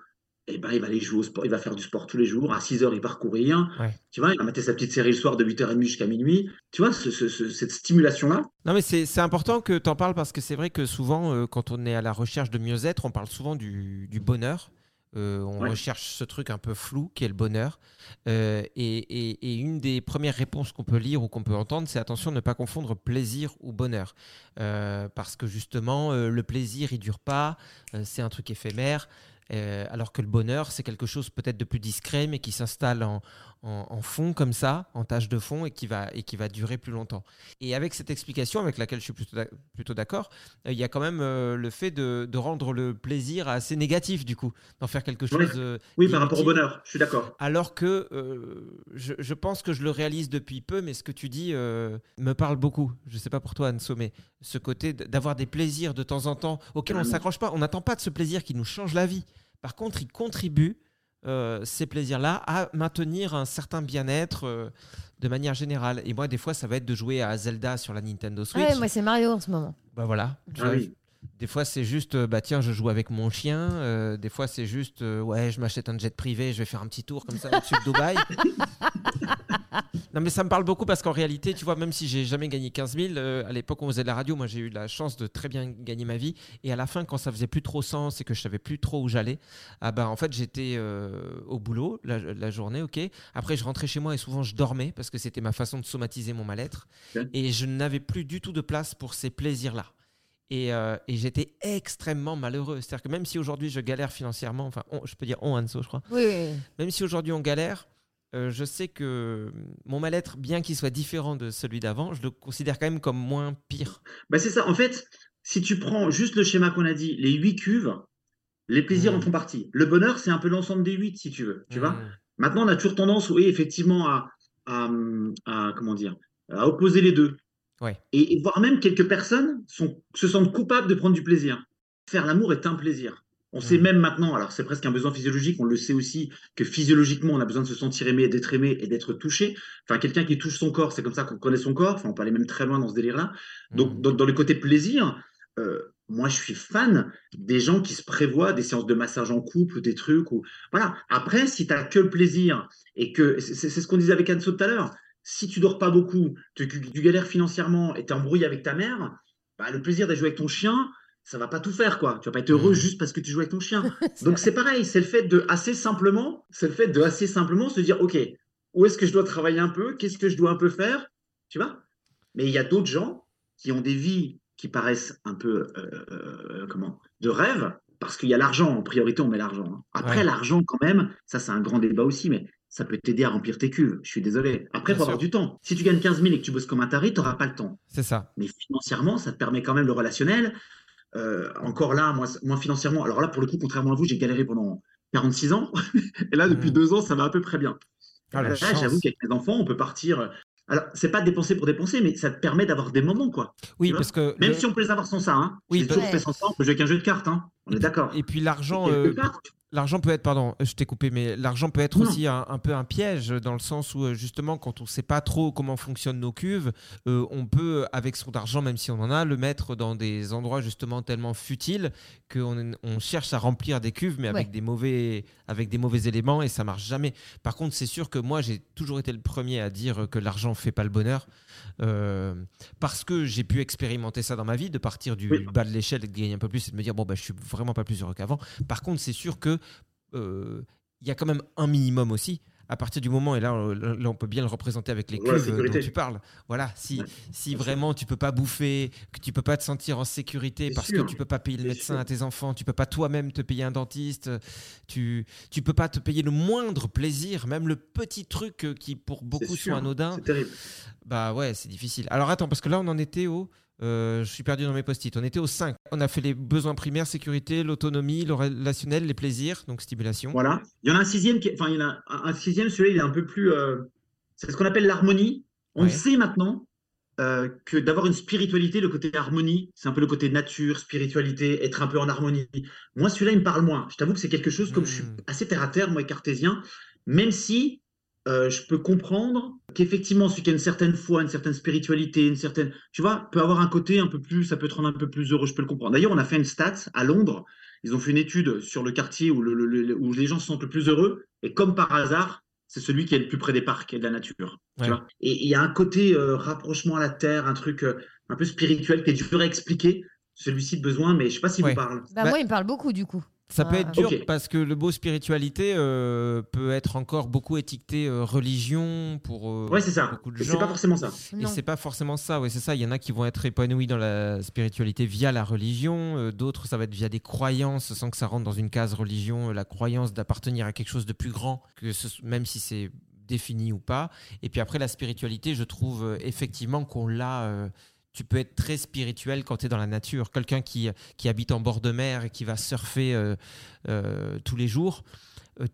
eh ben, il va aller jouer au sport, il va faire du sport tous les jours. À 6 heures, il va courir. Ouais. Tu vois, il va mater sa petite série le soir de 8h30 jusqu'à minuit. Tu vois, ce- ce- ce- cette stimulation-là, Non, mais c'est important que tu en parles parce que c'est vrai que souvent, euh, quand on est à la recherche de mieux-être, on parle souvent du, du bonheur. Euh, on Ouais. recherche ce truc un peu flou qui est le bonheur. Euh, et, et- et une des premières réponses qu'on peut lire ou qu'on peut entendre, c'est attention, ne pas confondre plaisir ou bonheur. Euh, parce que justement, le plaisir, il dure pas, c'est un truc éphémère. Euh, alors que le bonheur, c'est quelque chose peut-être de plus discret, mais qui s'installe en, en, en fond comme ça, en tâche de fond, et qui, va, et qui va durer plus longtemps. Et avec cette explication, avec laquelle je suis plutôt d'ac- plutôt d'accord, euh, il y a quand même euh, le fait de, de rendre le plaisir assez négatif, du coup, d'en faire quelque chose. Euh, Oui, par rapport au bonheur, je suis d'accord. Alors que je, je pense que je le réalise depuis peu, mais ce que tu dis me parle beaucoup. Je ne sais pas pour toi, Anso, mais ce côté d'avoir des plaisirs de temps en temps auxquels on ne s'accroche pas. On n'attend pas de ce plaisir qui nous change la vie. Par contre, il contribue, euh, ces plaisirs-là, à maintenir un certain bien-être euh, de manière générale. Et moi, des fois, ça va être de jouer à Zelda sur la Nintendo Switch. Ouais, moi, c'est Mario en ce moment. Bah voilà. Ah oui. Des fois, c'est juste, euh, bah tiens, je joue avec mon chien. Euh, des fois, c'est juste, euh, ouais, je m'achète un jet privé, je vais faire un petit tour comme ça au-dessus de Dubaï. non, mais ça me parle beaucoup parce qu'en réalité, tu vois, même si j'ai jamais gagné 15 000, euh, à l'époque où on faisait de la radio, moi, j'ai eu la chance de très bien gagner ma vie. Et à la fin, quand ça faisait plus trop sens et que je savais plus trop où j'allais, ah ben, en fait, j'étais euh, au boulot la, la journée, ok. Après, je rentrais chez moi et souvent, je dormais parce que c'était ma façon de somatiser mon mal-être. Et je n'avais plus du tout de place pour ces plaisirs-là. Et, euh, et j'étais extrêmement malheureux. C'est-à-dire que même si aujourd'hui je galère financièrement, enfin, on- je peux dire on, Anso, je crois, oui. même si aujourd'hui on galère, euh, je sais que mon mal-être, bien qu'il soit différent de celui d'avant, je le considère quand même comme moins pire. Bah, c'est ça. En fait, si tu prends juste le schéma qu'on a dit, les huit cuves, les plaisirs Mm. en font partie. Le bonheur, c'est un peu l'ensemble des huit, si tu veux. Tu vois Mm. Maintenant, on a toujours tendance, oui, effectivement, à, à, à- comment dire, à opposer les deux. Ouais. Et, et voire même quelques personnes sont, se sentent coupables de prendre du plaisir. Faire l'amour est un plaisir. On sait Mhm. même maintenant, alors c'est presque un besoin physiologique, on le sait aussi que physiologiquement, on a besoin de se sentir aimé, d'être aimé et d'être touché. Enfin, quelqu'un qui touche son corps, c'est comme ça qu'on connaît son corps. Enfin, on peut aller même très loin dans ce délire-là. Donc, Mm. dans, dans le côté plaisir, euh, moi, je suis fan des gens qui se prévoient des séances de massage en couple ou des trucs. Ou... Voilà. Après, si tu n'as que le plaisir et que. C'est ce qu'on disait avec Anso tout à l'heure. Si tu dors pas beaucoup, tu, galères financièrement et tu embrouilles avec ta mère, bah, le plaisir de jouer avec ton chien, ça va pas tout faire, quoi. Tu vas pas être heureux juste parce que tu joues avec ton chien. Donc, c'est pareil. C'est le fait de assez simplement, c'est le fait de assez simplement se dire, OK, où est-ce que je dois travailler un peu? Qu'est-ce que je dois un peu faire? Tu vois? Mais il y a d'autres gens qui ont des vies qui paraissent un peu euh, euh, comment de rêve parce qu'il y a l'argent en priorité on met l'argent hein. après Ouais. l'argent quand même ça c'est un grand débat aussi mais ça peut t'aider à remplir tes cuves je suis désolé après il faut avoir du temps si tu gagnes 15 000 et que tu bosses comme un taré tu n'auras pas le temps C'est ça. mais financièrement ça te permet quand même le relationnel Euh, encore là moi, moi financièrement alors là pour le coup contrairement à vous j'ai galéré pendant 46 ans et là depuis Mhm. deux ans ça va un peu près bien Ah, Là, j'avoue qu'avec mes enfants on peut partir alors c'est pas dépenser pour dépenser mais ça te permet d'avoir des moments quoi Oui, parce que. même le- si on peut les avoir sans ça, hein. Oui, toujours fait sans ça, on peut jouer qu'un jeu de cartes, hein. On est d'accord. Et puis l'argent. Euh, part, L'argent peut être, pardon, je t'ai coupé, mais l'argent peut être Non. aussi un, un peu un piège dans le sens où euh, justement quand on ne sait pas trop comment fonctionnent nos cuves, euh, on peut avec son argent, même si on en a, le mettre dans des endroits justement tellement futiles qu'on on cherche à remplir des cuves, mais avec des mauvais, avec des mauvais éléments et ça marche jamais. Par contre, c'est sûr que moi j'ai toujours été le premier à dire que l'argent fait pas le bonheur euh, parce que j'ai pu expérimenter ça dans ma vie, de partir du Oui. bas de l'échelle et de gagner un peu plus et de me dire bon bah je suis vraiment pas plus heureux qu'avant. Par contre, c'est sûr que il y a quand même un minimum aussi. À partir du moment, et là, on- là, on peut bien le représenter avec les Ouais, la cuves dont tu parles. Voilà, si, Ouais, si sûr. vraiment tu peux pas bouffer, que tu peux pas te sentir en sécurité parce sûr. que tu peux pas payer le médecin sûr. à tes enfants, tu peux pas toi-même te payer un dentiste, tu tu peux pas te payer le moindre plaisir, même le petit truc euh, qui pour beaucoup sont anodins. Bah ouais, c'est difficile. Alors attends, parce que là, on en était au. Euh, je suis perdu dans mes post-it. On était au 5. On a fait les besoins primaires, sécurité, l'autonomie, le relationnel, les plaisirs, donc stimulation. Voilà. Il y en a un sixième, qui... enfin, il y en a un sixième, celui-là, il est un peu plus. euh, C'est ce qu'on appelle l'harmonie. On Ouais. sait maintenant euh, que d'avoir une spiritualité, le côté harmonie, c'est un peu le côté nature, spiritualité, être un peu en harmonie. Moi, celui-là, il me parle moins. Je t'avoue que c'est quelque chose, comme je suis Hmm. assez terre à terre, moi, et cartésien, même si euh, je peux comprendre qu'effectivement, celui qui a une certaine foi, une certaine spiritualité, une certaine, tu vois, peut avoir un côté un peu plus, ça peut te rendre un peu plus heureux, je peux le comprendre. D'ailleurs, on a fait une stat à Londres, ils ont fait une étude sur le quartier où, le- le- le- où les gens se sentent le plus heureux, et comme par hasard, c'est celui qui est le plus près des parcs et de la nature. tu vois. et il y a un côté euh, rapprochement à la terre, un truc euh, un peu spirituel qui est dur à expliquer, celui-ci de besoin, mais je sais pas s'il Ouais. vous parle. Bah, Bah- moi, il me parle beaucoup du coup. Ça peut Ah, être dur ok. parce que le mot spiritualité euh, peut être encore beaucoup étiqueté euh, religion pour euh, Ouais, c'est ça. beaucoup de Mais gens. c'est pas forcément ça. Et c'est pas forcément ça, oui, c'est ça. Il y en a qui vont être épanouis dans la spiritualité via la religion, euh, d'autres ça va être via des croyances sans que ça rentre dans une case religion, euh, la croyance d'appartenir à quelque chose de plus grand, que ce- même si c'est défini ou pas. Et puis après, la spiritualité, je trouve euh, effectivement qu'on l'a. Tu peux être très spirituel quand tu es dans la nature. Quelqu'un qui, qui habite en bord de mer et qui va surfer euh, euh, tous les jours, euh,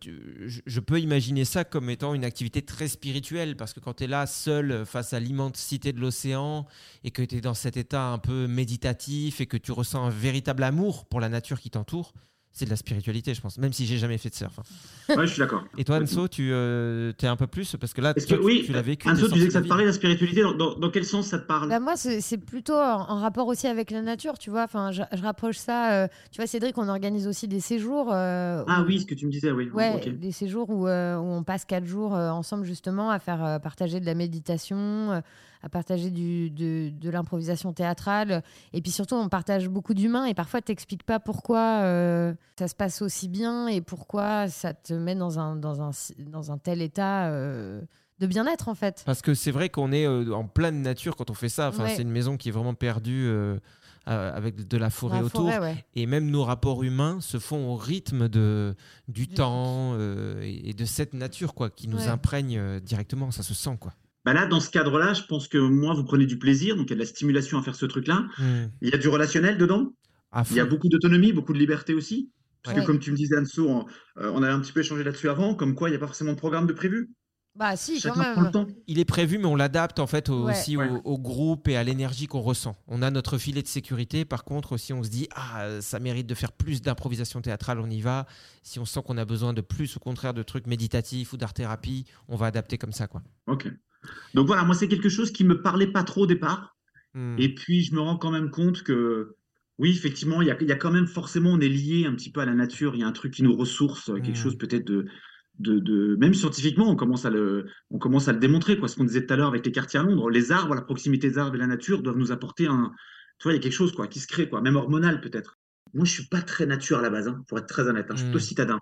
je, peux imaginer ça comme étant une activité très spirituelle parce que quand tu es là seul face à l'immensité de l'océan et que tu es dans cet état un peu méditatif et que tu ressens un véritable amour pour la nature qui t'entoure, c'est de la spiritualité, je pense, même si j'ai jamais fait de surf. hein. Ouais, je suis d'accord. Et toi, Anso, tu es un peu plus parce que là, toi, que tu- oui, tu l'as vécu. Anso, tu disais que ça de te la parlait ville. la spiritualité. Dans, dans- dans quel sens ça te parle? Bah, moi, c'est plutôt en, en rapport aussi avec la nature, tu vois. Enfin, je, je rapproche ça. euh, tu vois, Cédric, on organise aussi des séjours. euh, Ah où- oui, ce que tu me disais, oui. Ouais, des séjours où, euh, où on passe quatre jours euh, ensemble justement à faire euh, partager de la méditation, euh, à partager du, de, de l'improvisation théâtrale. Et puis surtout, on partage beaucoup d'humains et parfois, tu t'expliques pas pourquoi euh, ça se passe aussi bien et pourquoi ça te met dans un, dans un, dans un tel état euh, de bien-être en fait. Parce que c'est vrai qu'on est euh, en pleine nature quand on fait ça. Enfin, Ouais. C'est une maison qui est vraiment perdue avec de la forêt la autour. forêt, ouais. Et même nos rapports humains se font au rythme de, du Du- temps euh, et et de cette nature quoi, qui nous Ouais. imprègne euh, directement. Ça se sent. quoi. Bah là, dans ce cadre-là, je pense que moi, vous prenez du plaisir, donc il y a de la stimulation à faire ce truc-là. Il y a du relationnel dedans. Il y a beaucoup d'autonomie, beaucoup de liberté aussi. Parce Ouais. que comme tu me disais, Anso, on, euh, on avait un petit peu échangé là-dessus avant, comme quoi il n'y a pas forcément de programme de prévu. Bah si, quand Chacun le même. temps. Il est prévu, mais on l'adapte en fait au- Ouais. aussi Ouais. Au, au groupe et à l'énergie qu'on ressent. On a notre filet de sécurité. Par contre, si on se dit ah ça mérite de faire plus d'improvisation théâtrale, on y va. Si on sent qu'on a besoin de plus, au contraire, de trucs méditatifs ou d'art thérapie, on va adapter comme ça quoi. Ok. Donc voilà, moi, c'est quelque chose qui me parlait pas trop au départ. Hmm. Et puis, je me rends quand même compte que, oui, effectivement, il y a, il y a quand même forcément, on est lié un petit peu à la nature. Il y a un truc qui nous ressource, quelque Mm. chose peut-être de, de, de- même scientifiquement, on commence à le, on commence à le démontrer, quoi. Ce qu'on disait tout à l'heure avec les quartiers à Londres, les arbres, la proximité des arbres et la nature doivent nous apporter un, tu vois, il y a quelque chose, quoi, qui se crée, quoi, même hormonal peut-être. Moi, je suis pas très nature à la base, hein, pour être très honnête. hein. Je suis Mm. plutôt citadin.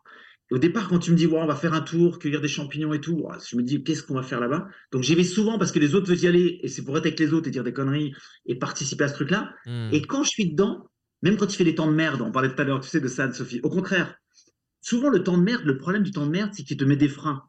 Au départ, quand tu me dis, on va faire un tour, cueillir des champignons et tout, je me dis, qu'est-ce qu'on va faire là-bas? Donc j'y vais souvent parce que les autres veulent y aller, et c'est pour être avec les autres et dire des conneries et participer à ce truc-là. Hmm. Et quand je suis dedans, même quand tu fais des temps de merde, on parlait tout à l'heure, tu sais, de ça, de Sophie, au contraire, souvent le temps de merde, le problème du temps de merde, c'est qu'il te met des freins.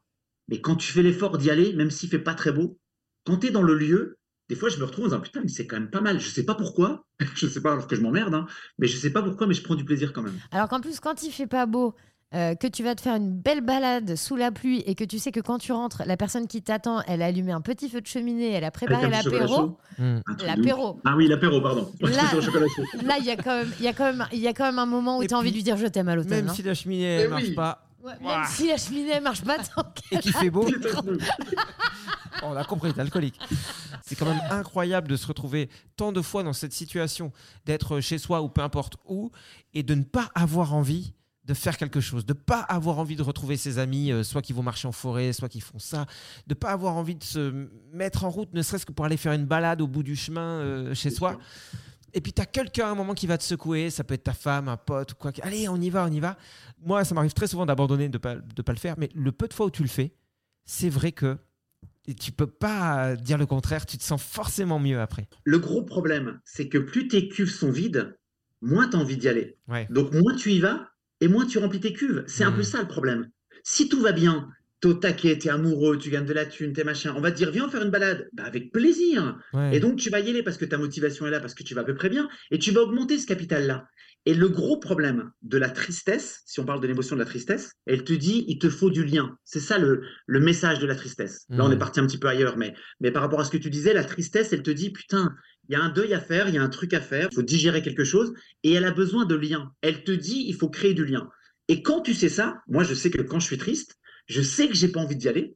Mais quand tu fais l'effort d'y aller, même s'il fait pas très beau, quand tu es dans le lieu, des fois je me retrouve en disant putain, mais c'est quand même pas mal. Je sais pas pourquoi, je sais pas alors que je m'emmerde, hein, mais je sais pas pourquoi, mais je prends du plaisir quand même. Alors qu'en plus, quand il fait pas beau, euh, que tu vas te faire une belle balade sous la pluie et que tu sais que quand tu rentres, la personne qui t'attend, elle a allumé un petit feu de cheminée, elle a préparé l'apéro. L'apéro. ouf. Ah oui, l'apéro, pardon. Là- il y a quand même, il y a quand même, il y a quand même un moment où tu as envie de lui dire je t'aime à l'automne. Même hein. si la cheminée Eh elle marche oui. pas Ouais, même si la cheminée marche pas tant et qu'il fait beau, on a compris, t'es alcoolique. C'est quand même incroyable de se retrouver tant de fois dans cette situation, d'être chez soi ou peu importe où, et de ne pas avoir envie de faire quelque chose, de pas avoir envie de retrouver ses amis, euh, soit qui vont marcher en forêt, soit qui font ça, de pas avoir envie de se mettre en route, ne serait-ce que pour aller faire une balade au bout du chemin euh, chez soi. Et puis tu as quelqu'un à un moment qui va te secouer, ça peut être ta femme, un pote ou quoi. Allez, on y va, on y va. Moi, ça m'arrive très souvent d'abandonner, de pas, de pas le faire, mais le peu de fois où tu le fais, c'est vrai que tu peux pas dire le contraire, tu te sens forcément mieux après. Le gros problème, c'est que plus tes cuves sont vides, moins tu as envie d'y aller. Ouais. Donc moins tu y vas et moins tu remplis tes cuves. C'est un peu ça le problème. Si tout va bien, t'es au taquet, t'es amoureux, tu gagnes de la thune, t'es machin, on va te dire viens faire une balade. Bah, avec plaisir. Ouais. Et donc tu vas y aller parce que ta motivation est là, parce que tu vas à peu près bien, et tu vas augmenter ce capital-là. Et le gros problème de la tristesse, si on parle de l'émotion de la tristesse, elle te dit il te faut du lien. C'est ça le, le message de la tristesse. Là, on est parti un petit peu ailleurs, mais, mais par rapport à ce que tu disais, la tristesse, elle te dit putain, il y a un deuil à faire, il y a un truc à faire, il faut digérer quelque chose, et elle a besoin de lien. Elle te dit il faut créer du lien. Et quand tu sais ça, moi je sais que quand je suis triste, je sais que j'ai pas envie d'y aller.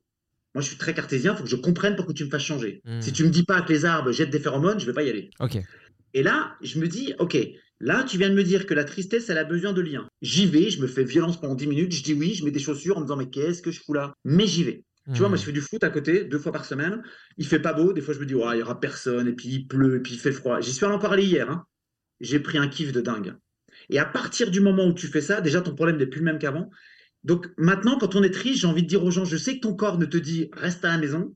Moi, je suis très cartésien, il faut que je comprenne pour que tu me fasses changer. Mhm. Si tu me dis pas que les arbres jettent des phéromones, je vais pas y aller. Ok. Et là, je me dis, ok, là, tu viens de me dire que la tristesse, elle a besoin de lien. J'y vais, je me fais violence pendant 10 minutes, je dis oui, je mets des chaussures en me disant, mais qu'est-ce que je fous là? Mais j'y vais. Tu vois, moi, je fais du foot à côté, deux fois par semaine. Il fait pas beau, des fois, je me dis, ouais, il y aura personne, et puis il pleut, et puis il fait froid. J'y suis allé encore aller hier. hein. J'ai pris un kiff de dingue. Et à partir du moment où tu fais ça, déjà ton problème n'est plus le même qu'avant. Donc maintenant, quand on est triste, j'ai envie de dire aux gens, je sais que ton corps ne te dit reste à la maison,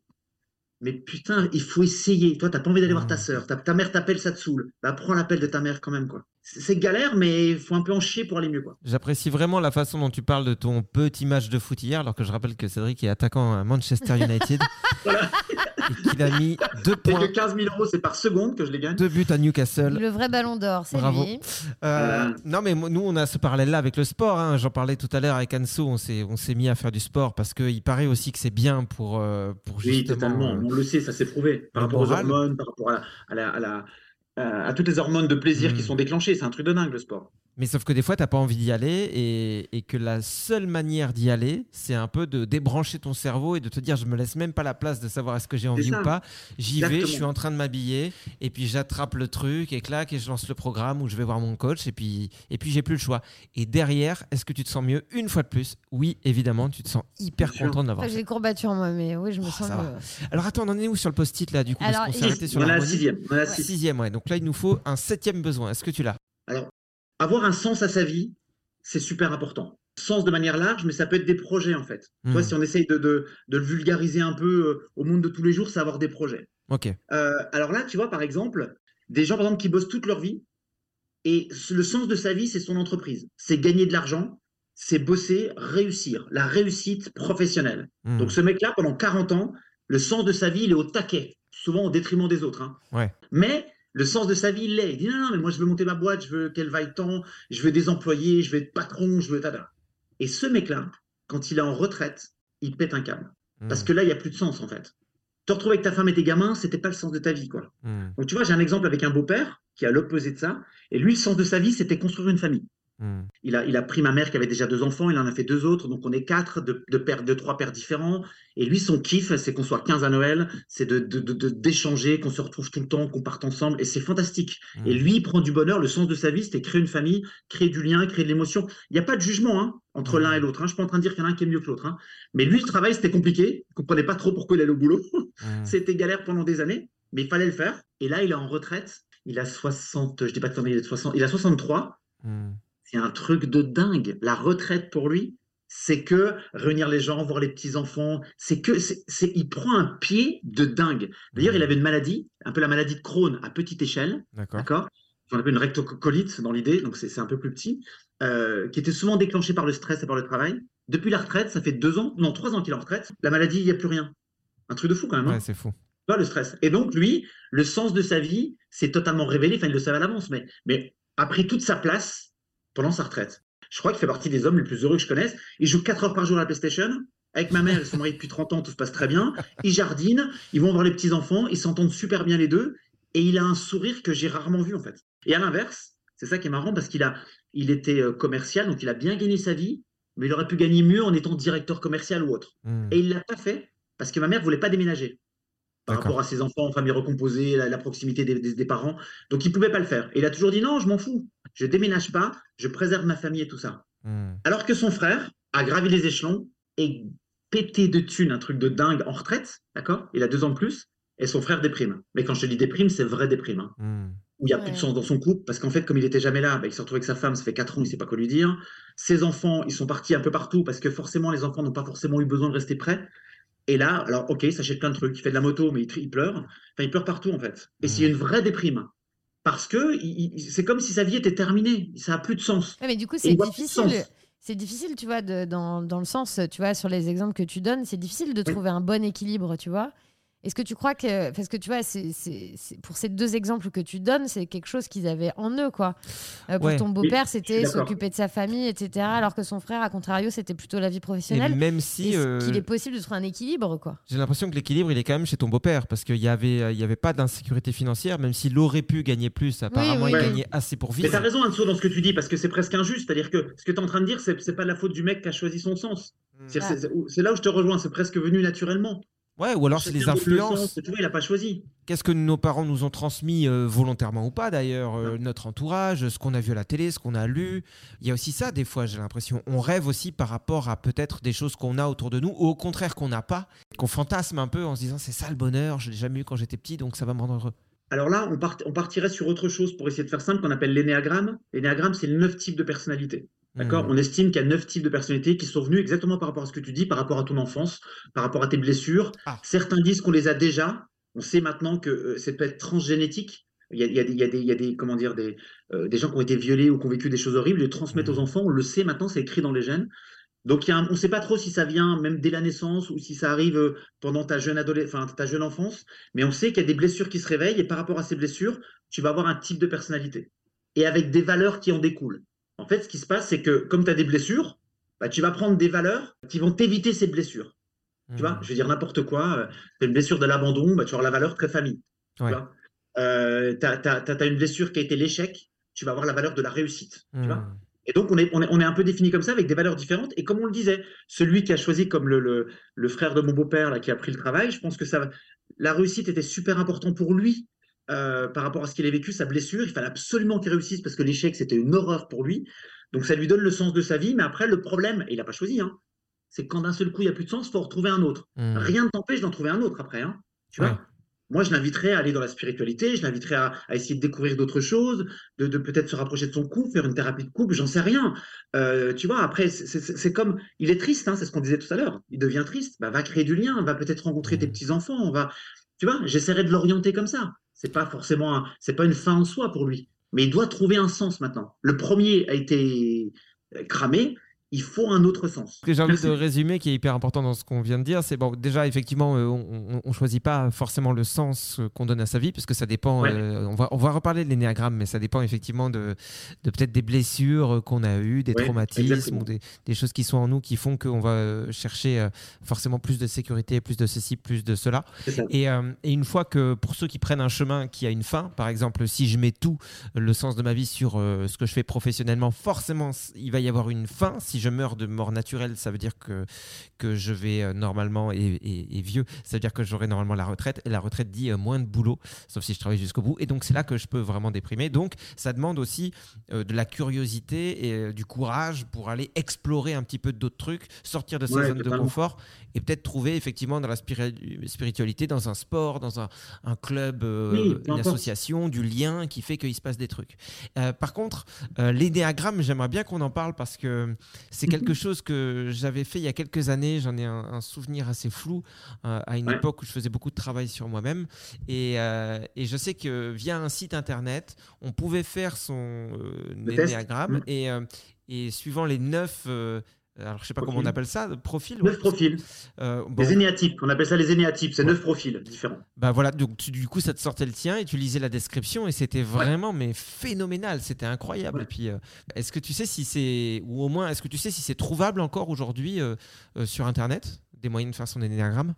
mais putain, il faut essayer. Toi, t'as pas envie d'aller voir ta sœur, ta, ta mère t'appelle, ça te saoule. Bah prends l'appel de ta mère quand même, quoi. C'est galère, mais il faut un peu en chier pour aller mieux. J'apprécie vraiment la façon dont tu parles de ton petit match de foot hier, alors que je rappelle que Cédric est attaquant à Manchester United Voilà. et qu'il a mis deux Et points, que 15 000 euros, c'est par seconde que je les gagne. deux buts à Newcastle. Le vrai ballon d'or, c'est lui. Euh, non, mais nous, on a ce parallèle-là avec le sport. hein. J'en parlais tout à l'heure avec Anso. On s'est, on s'est mis à faire du sport parce qu'il paraît aussi que c'est bien pour, euh, pour Oui, justement. totalement. euh, On le sait, ça s'est prouvé. Par rapport aux moral. hormones, par rapport à, à la, à, la- à- à toutes les hormones de plaisir qui sont déclenchées. C'est un truc de dingue, le sport. Mais sauf que des fois, tu n'as pas envie d'y aller et, et que la seule manière d'y aller, c'est un peu de débrancher ton cerveau et de te dire je me laisse même pas la place de savoir est-ce que j'ai envie ou pas. J'y vais, je suis en train de m'habiller et puis j'attrape le truc et clac et je lance le programme ou je vais voir mon coach et puis, et puis j'ai plus le choix. Et derrière, est-ce que tu te sens mieux une fois de plus? Oui, évidemment, tu te sens hyper Bien content de l'avoir Après, J'ai des courbatures, moi, mais oui, je me Oh, sens. ça va. mieux. Alors attends, on en est où sur le post-it là du coup? Alors, Parce qu'on il- s'est arrêté sur On a la l'harmonie. sixième. On a la Ouais. Sixième, ouais. Donc là, il nous faut un septième besoin. Est-ce que tu l'as? Alors, avoir un sens à sa vie, c'est super important. Sens de manière large, mais ça peut être des projets, en fait. Tu vois, Hmm. si on essaye de, de- de le vulgariser un peu euh, au monde de tous les jours, c'est avoir des projets. Ok. Euh, alors là, tu vois, par exemple, des gens, par exemple, qui bossent toute leur vie, et le sens de sa vie, c'est son entreprise. C'est gagner de l'argent, c'est bosser, réussir, la réussite professionnelle. Hmm. Donc ce mec-là, pendant 40 ans, le sens de sa vie, il est au taquet, souvent au détriment des autres. hein. Ouais. Mais le sens de sa vie, il l'est. Il dit non, non, mais moi je veux monter ma boîte, je veux qu'elle vaille tant, je veux des employés, je veux être patron, je veux... tada. Et ce mec-là, quand il est en retraite, il pète un câble. Parce Hmm. que là, il n'y a plus de sens en fait. Te retrouver avec ta femme et tes gamins, c'était pas le sens de ta vie, quoi. Hmm. Donc tu vois, j'ai un exemple avec un beau-père qui a l'opposé de ça. Et lui, le sens de sa vie, c'était construire une famille. Hmm. Il a, il a pris ma mère qui avait déjà deux enfants, il en a fait deux autres, donc on est quatre de, de, pères, de trois pères différents. Et lui, son kiff, c'est qu'on soit 15 à Noël, c'est de, de- de- d'échanger, qu'on se retrouve tout le temps, qu'on parte ensemble, et c'est fantastique. Hmm. Et lui, il prend du bonheur, le sens de sa vie, c'était créer une famille, créer du lien, créer de l'émotion. Il n'y a pas de jugement hein, entre Hmm. l'un et l'autre. Hein. Je suis pas en train de dire qu'il y en a un qui est mieux que l'autre. hein. Mais lui, le travail, c'était compliqué, il comprenait pas trop pourquoi il allait au boulot. C'était galère pendant des années, mais il fallait le faire. Et là, il est en retraite. Il a 60, je dis pas de il, est de 60, il a 63. C'est un truc de dingue. La retraite pour lui, c'est que réunir les gens, voir les petits-enfants, c'est que c'est, c'est- il prend un pied de dingue. D'ailleurs, il avait une maladie, un peu la maladie de Crohn à petite échelle, D'accord. d'accord? On appelle une rectocolite dans l'idée, donc c'est, c'est un peu plus petit, euh, qui était souvent déclenchée par le stress et par le travail. Depuis la retraite, ça fait deux ans, non, trois ans qu'il est en retraite, la maladie, il n'y a plus rien. Un truc de fou quand même. hein? Ouais, c'est fou. pas le stress. Et donc, lui, le sens de sa vie s'est totalement révélé. Enfin, il le savait à l'avance, mais, mais a pris toute sa place pendant sa retraite. Je crois qu'il fait partie des hommes les plus heureux que je connaisse. Il joue 4 heures par jour à la PlayStation. Avec ma mère, ils sont mariés depuis 30 ans, tout se passe très bien. Ils jardinent, ils vont voir les petits-enfants, ils s'entendent super bien les deux. Et il a un sourire que j'ai rarement vu, en fait. Et à l'inverse, c'est ça qui est marrant, parce qu'il a, il était euh, commercial, donc il a bien gagné sa vie, mais il aurait pu gagner mieux en étant directeur commercial ou autre. Hmm. Et il l'a pas fait parce que ma mère voulait pas déménager par rapport à ses enfants en famille recomposée, la, la proximité des, des- des parents. Donc il pouvait pas le faire. Et il a toujours dit non, je m'en fous. Je déménage pas, je préserve ma famille et tout ça. Hmm. Alors que son frère a gravi les échelons et pété de thunes, un truc de dingue en retraite, d'accord? Il a deux ans de plus et son frère déprime. Mais quand je te dis déprime, c'est vrai déprime. hein Hmm. où il n'y a plus de sens dans son couple, parce qu'en fait, comme il était jamais là, bah, il s'est retrouvé avec sa femme, ça fait 4 ans, il ne sait pas quoi lui dire. Ses enfants, ils sont partis un peu partout, parce que forcément, les enfants n'ont pas forcément eu besoin de rester près. Et là, alors, ok, ça achète plein de trucs, il fait de la moto, mais il, il pleure. Enfin, il pleure partout, en fait. Et c'est une vraie déprime. Parce que il- il- c'est comme si sa vie était terminée, ça n'a plus de sens. Ouais, mais du coup, c'est il difficile. C'est difficile, tu vois, de- dans, dans le sens, tu vois, sur les exemples que tu donnes, c'est difficile de trouver un bon équilibre, tu vois. Est-ce que tu crois que, parce que tu vois, c'est, c'est- c'est- pour ces deux exemples que tu donnes, c'est quelque chose qu'ils avaient en eux, quoi. Euh, pour Ouais. ton beau-père, c'était s'occuper de sa famille, etc. Alors que son frère, à contrario, c'était plutôt la vie Et professionnelle. même si Est-ce euh, qu'il est possible de trouver un équilibre, quoi? j'ai l'impression que l'équilibre il est quand même chez ton beau-père parce qu'il y avait euh, il y avait pas d'insécurité financière même s'il aurait pu gagner plus apparemment oui, il gagnait assez pour Mais t'as vivre. raison, Anso, dans ce que tu dis, parce que c'est presque injuste. C'est-à-dire que ce que tu es en train de dire, c'est c'est pas la faute du mec qui a choisi son sens. C'est Ah. c'est- c'est là où je te rejoins, c'est presque venu naturellement. Ouais, ou alors c'est les le influences. sens, Tu vois, il n'a pas choisi. Qu'est-ce que nos parents nous ont transmis euh, volontairement ou pas d'ailleurs euh, Notre entourage, ce qu'on a vu à la télé, ce qu'on a lu. Il y a aussi ça des fois, j'ai l'impression. On rêve aussi par rapport à peut-être des choses qu'on a autour de nous ou au contraire qu'on n'a pas, qu'on fantasme un peu en se disant c'est ça le bonheur, je l'ai jamais eu quand j'étais petit donc ça va me rendre heureux. Alors là, on, part- on partirait sur autre chose pour essayer de faire simple, qu'on appelle l'énéagramme. L'énéagramme, c'est neuf types de personnalités. D'accord Mhm. On estime qu'il y a neuf types de personnalités qui sont venus exactement par rapport à ce que tu dis, par rapport à ton enfance, par rapport à tes blessures. Ah. Certains disent qu'on les a déjà. On sait maintenant que euh, ça peut être transgénétique. Il y a, il y a des, il y a des- il y a des- comment dire, des, euh, des gens qui ont été violés ou qui ont vécu des choses horribles, ils le transmettent aux enfants. On le sait maintenant, c'est écrit dans les gènes. Donc, il y a un- on ne sait pas trop si ça vient même dès la naissance ou si ça arrive euh, pendant ta jeune, enfin, ta jeune enfance, mais on sait qu'il y a des blessures qui se réveillent et par rapport à ces blessures, tu vas avoir un type de personnalité et avec des valeurs qui en découlent. En fait, ce qui se passe, c'est que comme tu as des blessures, bah, tu vas prendre des valeurs qui vont t'éviter ces blessures. Tu vois, Mhm. je vais dire n'importe quoi. euh, t'as une blessure de l'abandon, bah, tu vas avoir la valeur très famille. Tu vois Euh, t'as une blessure qui a été l'échec, tu vas avoir la valeur de la réussite. Tu vois Mhm. et donc, on est, on, est, on est un peu défini comme ça, avec des valeurs différentes. Et comme on le disait, celui qui a choisi comme le, le, le frère de mon beau-père, là, qui a pris le travail, je pense que ça, la réussite était super important pour lui euh, par rapport à ce qu'il a vécu, sa blessure. Il fallait absolument qu'il réussisse parce que l'échec, c'était une horreur pour lui. Donc, ça lui donne le sens de sa vie. Mais après, le problème, et il n'a pas choisi, hein, c'est que quand d'un seul coup, il n'y a plus de sens, il faut retrouver un autre. Mhm. Rien ne t'empêche d'en trouver un autre après. Hein, tu vois moi, je l'inviterais à aller dans la spiritualité, je l'inviterais à, à essayer de découvrir d'autres choses, de, de peut-être se rapprocher de son couple, faire une thérapie de couple, j'en sais rien. Euh, tu vois, après, c'est- comme, il est triste, hein, c'est ce qu'on disait tout à l'heure, il devient triste, bah, va créer du lien, va peut-être rencontrer tes Mhm. petits-enfants, va, tu vois, j'essaierai de l'orienter comme ça. C'est pas forcément, c'est pas une fin en soi pour lui, mais il doit trouver un sens maintenant. Le premier a été euh, cramé, il faut un autre sens. Ce que j'ai envie de résumer, qui est hyper important dans ce qu'on vient de dire, c'est bon, déjà, effectivement, euh, on, on choisit pas forcément le sens euh, qu'on donne à sa vie, parce que ça dépend. Ouais. euh, on, va, on va reparler de l'énéagramme, mais ça dépend effectivement de, de peut-être des blessures qu'on a eues, des Ouais, traumatismes, exactement. ou des, des choses qui sont en nous qui font qu'on va chercher forcément plus de sécurité, plus de ceci, plus de cela. Et, euh, et une fois que, pour ceux qui prennent un chemin qui a une fin, par exemple, si je mets tout le sens de ma vie sur euh, ce que je fais professionnellement, forcément, il va y avoir une fin. Si je meurs de mort naturelle, ça veut dire que, que je vais euh, normalement, et, et- et vieux, ça veut dire que j'aurai normalement la retraite. Et la retraite dit euh, moins de boulot, sauf si je travaille jusqu'au bout. Et donc, c'est là que je peux vraiment déprimer. Donc, ça demande aussi euh, de la curiosité et du courage pour aller explorer un petit peu d'autres trucs, sortir de sa Ouais, zone de confort et peut-être trouver effectivement dans la spiri- spiritualité, dans un sport, dans un, un club, euh, Oui, une association, du lien qui fait qu'il se passe des trucs. Euh, par contre, euh, l'énéagramme, j'aimerais bien qu'on en parle parce que c'est Mhm. quelque chose que j'avais fait il y a quelques années. J'en ai un, un souvenir assez flou à une Ouais. époque où je faisais beaucoup de travail sur moi-même. Et, et je sais que via un site internet, on pouvait faire son euh, énéagramme Mhm. et, euh, et suivant les neuf. euh, alors, je sais pas comment on appelle ça, profils. Neuf ouais. profils. Euh, bon, Les énéatypes, on appelle ça les énéatypes, c'est Ouais. neuf profils différents. bah voilà, donc tu- du coup ça te sortait le tien et tu lisais la description et c'était vraiment mais phénoménal, c'était incroyable. Ouais. Et puis euh, est-ce que tu sais si c'est ou au moins est-ce que tu sais si c'est trouvable encore aujourd'hui euh, euh, sur internet des moyens de faire son énéagramme?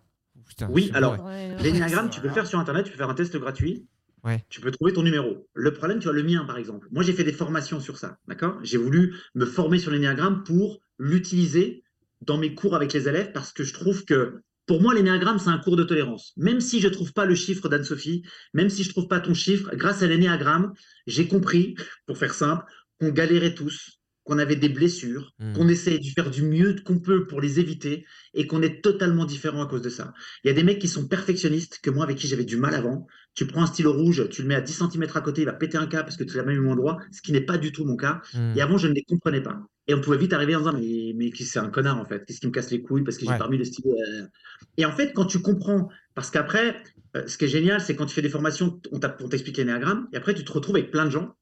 Putain, Oui, alors. L'énéagramme, tu peux le faire sur Internet, tu peux faire un test gratuit. Ouais. Tu peux trouver ton numéro. Le problème, tu vois, le mien, par exemple. Moi, j'ai fait des formations sur ça, d'accord? J'ai voulu me former sur l'énéagramme pour l'utiliser dans mes cours avec les élèves parce que je trouve que, pour moi, l'énéagramme, c'est un cours de tolérance. Même si je ne trouve pas le chiffre d'Anne-Sophie, même si je ne trouve pas ton chiffre, grâce à l'énéagramme, j'ai compris, pour faire simple, qu'on galérait tous, qu'on avait des blessures, Mm. qu'on essaie de faire du mieux qu'on peut pour les éviter et qu'on est totalement différent à cause de ça. Il y a des mecs qui sont perfectionnistes, que moi, avec qui j'avais du mal avant. Tu prends un stylo rouge, tu le mets à 10 cm à côté, il va péter un câble parce que tu l'as même au endroit, ce qui n'est pas du tout mon cas. Hmm. Et avant, je ne les comprenais pas. Et on pouvait vite arriver en disant, mais, mais qui- c'est un connard en fait, qu'est-ce qui me casse les couilles parce que j'ai Ouais. pas mis le stylo. euh. Et en fait, quand tu comprends, parce qu'après, euh, ce qui est génial, c'est quand tu fais des formations, on t'explique l'énéagramme, et après, tu te retrouves avec plein de gens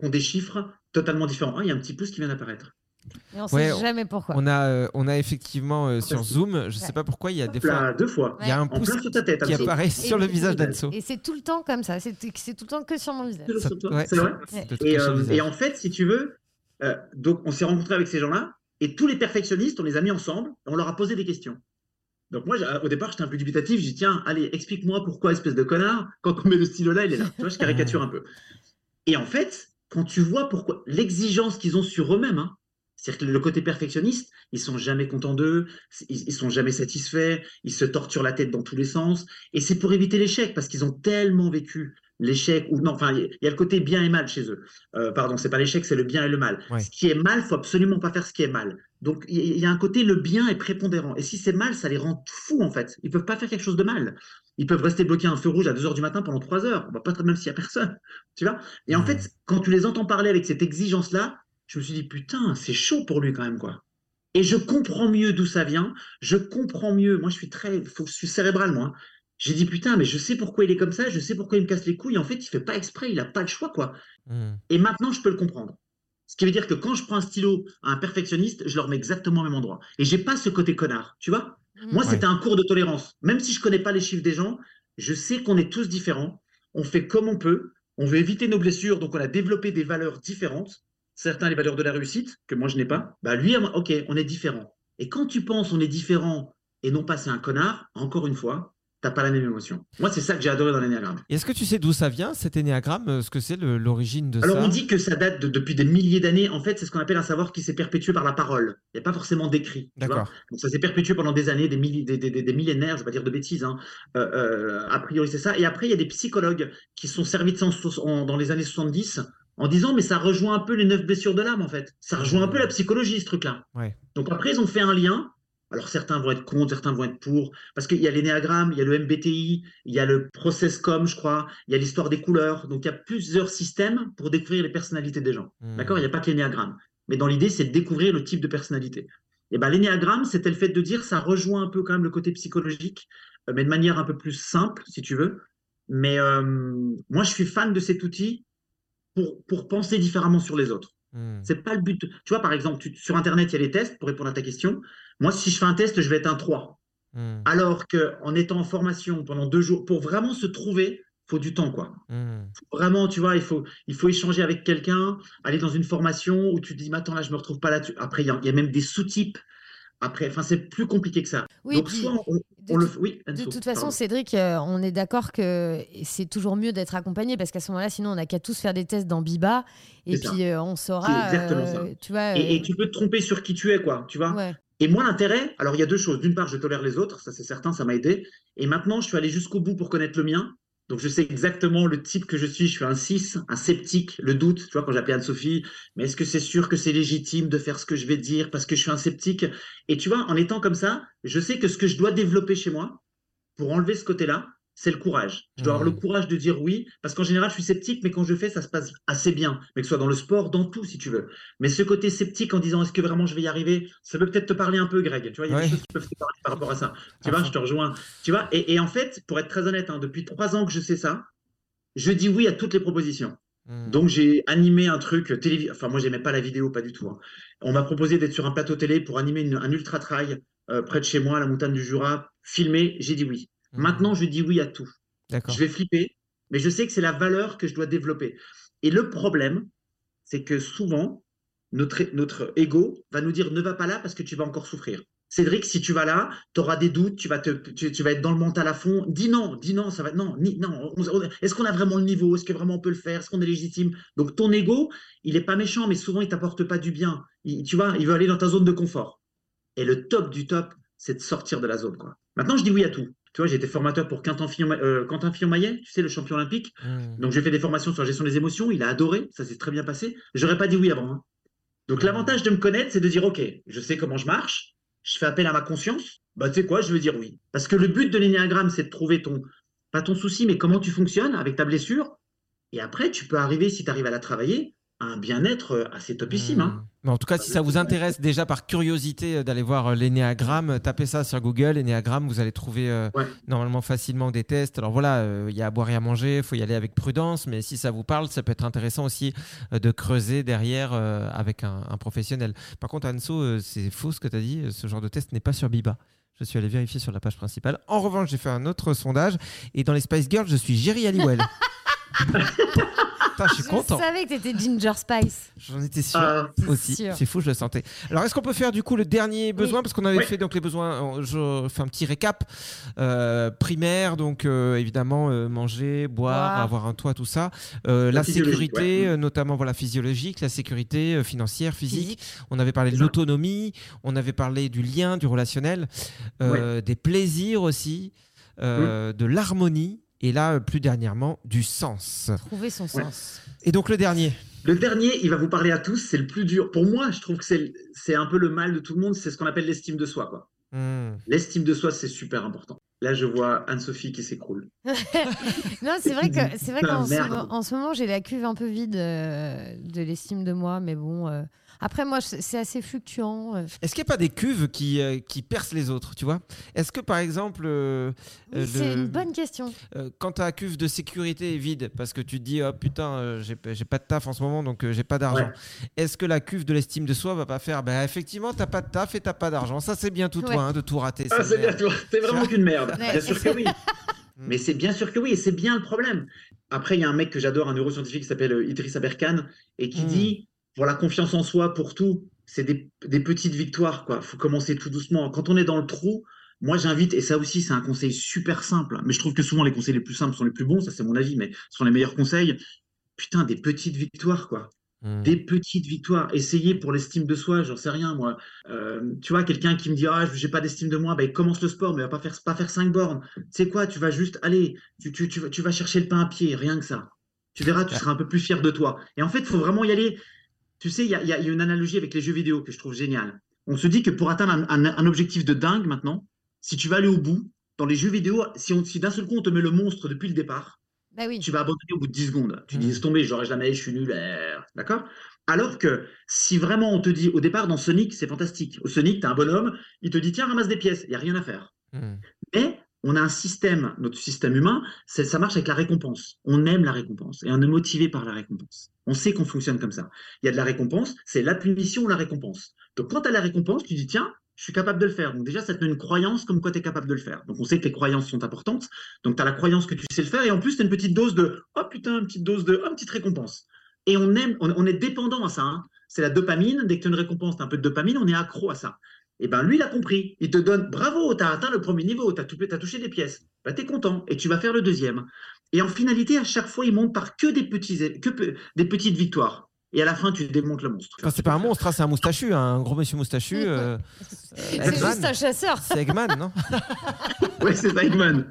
qui ont des chiffres totalement différents. Ah, il y a un petit pouce qui vient d'apparaître. Et on sait Ouais, on- jamais pourquoi. On a euh, on a effectivement euh, sur. Zoom, je sais Ouais. pas pourquoi il y a des Là, fois deux fois. il y a un pouce ta tête. qui apparaît sur le visage d'Anso. Et c'est tout le temps comme ça. C'est c'est tout le temps que sur mon visage. Ça- ouais, c'est vrai? Euh, et en fait, si tu veux, euh, donc on s'est rencontrés avec ces gens-là, et tous les perfectionnistes, on les a mis ensemble, et on leur a posé des questions. Donc moi, au départ, j'étais un peu dubitatif, j'ai dit, tiens, allez, explique-moi pourquoi, espèce de connard, quand on met le stylo là, il est là. Tu vois, je caricature un peu. Et en fait, quand tu vois pourquoi, l'exigence qu'ils ont sur eux-mêmes, hein, c'est-à-dire que le côté perfectionniste, ils sont jamais contents d'eux, ils, ils sont jamais satisfaits, ils se torturent la tête dans tous les sens, et c'est pour éviter l'échec, parce qu'ils ont tellement vécu l'échec, ou non, enfin, il y a le côté bien et mal chez eux. Euh, pardon, c'est pas l'échec, c'est le bien et le mal. Ouais. Ce qui est mal, faut absolument pas faire ce qui est mal. Donc, il y, a un côté, le bien est prépondérant. Et si c'est mal, ça les rend fous, en fait. Ils peuvent pas faire quelque chose de mal. Ils peuvent rester bloqués à un feu rouge à 2 heures du matin pendant 3 heures. On va pas même s'il y a personne. Tu vois Et en fait, quand tu les entends parler avec cette exigence-là, je me suis dit, putain, c'est chaud pour lui quand même, quoi. Et je comprends mieux d'où ça vient. Je comprends mieux. Moi, je suis très, je suis cérébral, moi. J'ai dit, putain, mais je sais pourquoi il est comme ça. Je sais pourquoi il me casse les couilles. En fait, il fait pas exprès. Il a pas le choix, quoi. Hmm. Et maintenant, je peux le comprendre. Ce qui veut dire que quand je prends un stylo à un perfectionniste, je le remets exactement au même endroit. Et j'ai pas ce côté connard, tu vois? Moi, Ouais. c'était un cours de tolérance. Même si je connais pas les chiffres des gens, je sais qu'on est tous différents. On fait comme on peut. On veut éviter nos blessures, donc on a développé des valeurs différentes. Certains les valeurs de la réussite que moi je n'ai pas. Bah lui, ok, on est différent. Et quand tu penses on est différent et non pas c'est un connard, encore une fois, t'as pas la même émotion. Moi, c'est ça que j'ai adoré dans l'énéagramme. Est-ce que tu sais d'où ça vient, cet énéagramme euh, Ce que c'est l'origine de Alors ça on dit que ça date de- depuis des milliers d'années. En fait, c'est ce qu'on appelle un savoir qui s'est perpétué par la parole. Il n'y a pas forcément d'écrit. D'accord. Donc ça s'est perpétué pendant des années, des, milli- des, des- des- des millénaires, je ne vais pas dire de bêtises. hein. Euh, euh, a priori, c'est ça. Et après, il y a des psychologues qui sont servis de ça en- en- dans les années 70 en disant mais ça rejoint un peu les neuf blessures de l'âme en fait. Ça rejoint un peu la psychologie ce truc-là. Ouais. Donc après, ils ont fait un lien. Alors certains vont être contre, certains vont être pour, parce qu'il y a l'énéagramme, il y a le MBTI, il y a le process.com, je crois, il y a l'histoire des couleurs. Donc il y a plusieurs systèmes pour découvrir les personnalités des gens. Hmm. D'accord? Il n'y a pas que l'énéagramme. Mais dans l'idée, c'est de découvrir le type de personnalité. Et ben l'énéagramme, c'était le fait de dire, ça rejoint un peu quand même le côté psychologique, euh, mais de manière un peu plus simple, si tu veux. Mais euh, moi, je suis fan de cet outil pour, pour penser différemment sur les autres. Hmm. C'est pas le but. Tu vois, par exemple, tu- sur Internet, il y a les tests pour répondre à ta question. Moi, si je fais un test, je vais être un 3. Hmm. Alors qu'en étant en formation pendant deux jours, pour vraiment se trouver, faut du temps, quoi. Hmm. Vraiment, tu vois, il faut, il faut échanger avec quelqu'un, aller dans une formation où tu te dis, attends, là, je me retrouve pas là-dessus. Après, il y, a- il y a même des sous-types. Après, enfin, c'est plus compliqué que ça. Oui, Donc, puis, soit on, le. Oui, De toute façon, pardon. Cédric, euh, on est d'accord que c'est toujours mieux d'être accompagné parce qu'à ce moment-là, sinon, on n'a qu'à tous faire des tests dans Biba et puis euh, on saura. exactement euh, ça. Tu vois. Et, et tu peux te tromper sur qui tu es, quoi, tu vois. ouais. Et moi, l'intérêt, alors il y a deux choses. D'une part, je tolère les autres, ça c'est certain, ça m'a aidé. Et maintenant, je suis allé jusqu'au bout pour connaître le mien. Donc, je sais exactement le type que je suis. Je suis un 6, un sceptique, le doute. Tu vois, quand j'appelais Anne-Sophie, mais est-ce que c'est sûr que c'est légitime de faire ce que je vais dire parce que je suis un sceptique? Et tu vois, en étant comme ça, je sais que ce que je dois développer chez moi pour enlever ce côté-là, c'est le courage. Je dois avoir le courage de dire oui, parce qu'en général, je suis sceptique, mais quand je fais, ça se passe assez bien. Mais que ce soit dans le sport, dans tout, si tu veux. Mais ce côté sceptique en disant est-ce que vraiment je vais y arriver, ça peut peut-être te parler un peu, Greg. Tu vois, il y a Ouais. des choses qui peuvent te parler par rapport à ça. Tu vois, je te rejoins. Tu vois, et, et en fait, pour être très honnête, hein, depuis trois ans que je sais ça, je dis oui à toutes les propositions. Hmm. Donc j'ai animé un truc télé. Enfin, moi, j'aimais pas la vidéo, pas du tout. hein. On m'a proposé d'être sur un plateau télé pour animer une- un ultra trail euh, près de chez moi, à la montagne du Jura, filmé. J'ai dit oui. Hmm. Maintenant, je dis oui à tout. Je vais flipper, mais je sais que c'est la valeur que je dois développer. Et le problème, c'est que souvent, notre, notre ego va nous dire ne va pas là parce que tu vas encore souffrir. Cédric, si tu vas là, tu auras des doutes, tu vas, te, tu, tu vas être dans le mental à fond. Dis non, dis non, ça va. Non, ni, non. on- on- Est-ce qu'on a vraiment le niveau? Est-ce que vraiment on peut le faire? Est-ce qu'on est légitime? Donc ton ego, il est pas méchant, mais souvent il t'apporte pas du bien. Il- tu vois, il veut aller dans ta zone de confort. Et le top du top, c'est de sortir de la zone. Quoi. Maintenant, je dis oui à tout. Tu vois, j'ai été formateur pour Quentin Fillon, euh, Quentin Fillon-Maillet, tu sais, le champion olympique. Hmm. Donc j'ai fait des formations sur la gestion des émotions, il a adoré, ça s'est très bien passé. J'aurais pas dit oui avant. hein. Donc l'avantage de me connaître, c'est de dire ok, je sais comment je marche, je fais appel à ma conscience. Bah tu sais quoi, je veux dire oui. Parce que le but de l'énéagramme, c'est de trouver ton pas ton souci, mais comment tu fonctionnes avec ta blessure. Et après, tu peux arriver, si tu arrives à la travailler, un bien-être euh, assez topissime. hein. Hmm. Mais en tout cas, si ça vous intéresse déjà par curiosité euh, d'aller voir euh, l'énéagramme, tapez ça sur Google, énéagramme, vous allez trouver euh, Ouais. normalement facilement des tests. Alors voilà, euh, il y a à boire et à manger, il faut y aller avec prudence, mais si ça vous parle, ça peut être intéressant aussi euh, de creuser derrière avec un, un professionnel. Par contre, Anso, c'est faux ce que tu as dit, ce genre de test n'est pas sur Biba. Je suis allé vérifier sur la page principale. En revanche, j'ai fait un autre sondage et dans les Spice Girls, je suis Jerry Halliwell. Putain, je suis Je content. savais que t'étais Ginger Spice. J'en étais sûr Ah, C'est aussi. C'est fou, je le sentais. Alors, est-ce qu'on peut faire du coup le dernier besoin? Parce qu'on avait Oui. fait donc les besoins. euh, Je fais un petit récap euh, primaire, donc euh, évidemment euh, manger, boire, avoir un toit, tout ça. Euh, la, sécurité, ouais. euh, notamment voilà physiologique, la sécurité euh, financière, physique. Physique. On avait parlé de l'autonomie, on avait parlé du lien, du relationnel, euh, des plaisirs aussi, euh, de l'harmonie. Et là, euh, plus dernièrement, du sens. Trouver son sens. Et donc le dernier, Le dernier, il va vous parler à tous, c'est le plus dur. Pour moi, je trouve que c'est un peu le mal de tout le monde, c'est ce qu'on appelle l'estime de soi. quoi. Hmm. L'estime de soi, c'est super important. Là, je vois Anne-Sophie qui s'écroule. non, c'est vrai que c'est vrai Putain, qu'en ce moment j'ai la cuve un peu vide euh, de l'estime de moi, mais bon. euh, Après moi c'est assez fluctuant. euh. Est-ce qu'il n'y a pas des cuves qui, euh, qui percent les autres, tu vois? Est-ce que par exemple, euh, Oui, c'est une bonne question. euh, quand ta cuve de sécurité est vide, parce que tu te dis, oh putain, j'ai pas de taf en ce moment, donc j'ai pas d'argent. Ouais. Est-ce que la cuve de l'estime de soi va pas faire, bah effectivement, t'as pas de taf et t'as pas d'argent. Ça, c'est bien tout Ouais. toi, hein, de tout rater. Ah, ça, c'est bien, toi. T'es vraiment qu'une merde. Ouais. Bien sûr que oui. Mais c'est bien sûr que oui, et c'est bien le problème. Après, il y a un mec que j'adore, un neuroscientifique qui s'appelle Idriss Aberkan, et qui Mm. dit pour la confiance en soi, pour tout, c'est des, des petites victoires. quoi. faut commencer tout doucement. Quand on est dans le trou, moi j'invite, et ça aussi c'est un conseil super simple, mais je trouve que souvent les conseils les plus simples sont les plus bons, ça c'est mon avis, mais ce sont les meilleurs conseils. Putain, des petites victoires, quoi. Hmm. Des petites victoires. Essayez pour l'estime de soi, j'en sais rien, moi. Euh, tu vois, quelqu'un qui me dit Ah, j'ai pas d'estime de moi, ben, commence le sport, mais va pas faire, pas faire 5 bornes. Tu sais quoi, tu vas juste, allez, tu, tu, tu, tu vas chercher le pain à pied, rien que ça. Tu verras, tu seras un peu plus fier de toi. Et en fait, il faut vraiment y aller. Tu sais, il y y a- il y a une analogie avec les jeux vidéo que je trouve géniale. On se dit que pour atteindre un, un- un objectif de dingue maintenant, si tu vas aller au bout, dans les jeux vidéo, si, on- si d'un seul coup on te met le monstre depuis le départ, Bah oui. tu vas abandonner au bout de 10 secondes. Tu Mm. dis, laisse tomber, j'aurais jamais, je suis nul. euh, D'accord? Alors que si vraiment on te dit, au départ, dans Sonic, c'est fantastique. Au Sonic, tu as un bonhomme, il te dit, tiens, ramasse des pièces, il n'y a rien à faire. Hmm. Mais on a un système, notre système humain, ça marche avec la récompense. On aime la récompense et on est motivé par la récompense. On sait qu'on fonctionne comme ça. Il y a de la récompense, c'est la punition ou la récompense. Donc quand tu as la récompense, tu dis, tiens, je suis capable de le faire. Donc déjà, ça te donne une croyance comme quoi tu es capable de le faire. Donc on sait que les croyances sont importantes. Donc tu as la croyance que tu sais le faire et en plus, tu as une petite dose de, oh putain, une petite dose de, oh, une petite récompense. Et on aime, on, on est dépendant à ça. hein. C'est la dopamine. Dès que tu as une récompense, tu as un peu de dopamine, on est accro à ça. Et ben lui, il a compris. Il te donne bravo, tu as atteint le premier niveau, tu as, touché des pièces. Ben, tu es content et tu vas faire le deuxième. Et en finalité, à chaque fois, il monte par que des, petits, que pe- des petites victoires. Et à la fin, tu démontes le monstre. Enfin, c'est pas un monstre, hein, c'est un moustachu, un gros monsieur moustachu. euh, C'est Eggman. juste un chasseur. C'est Eggman, non? Ouais, c'est Eggman.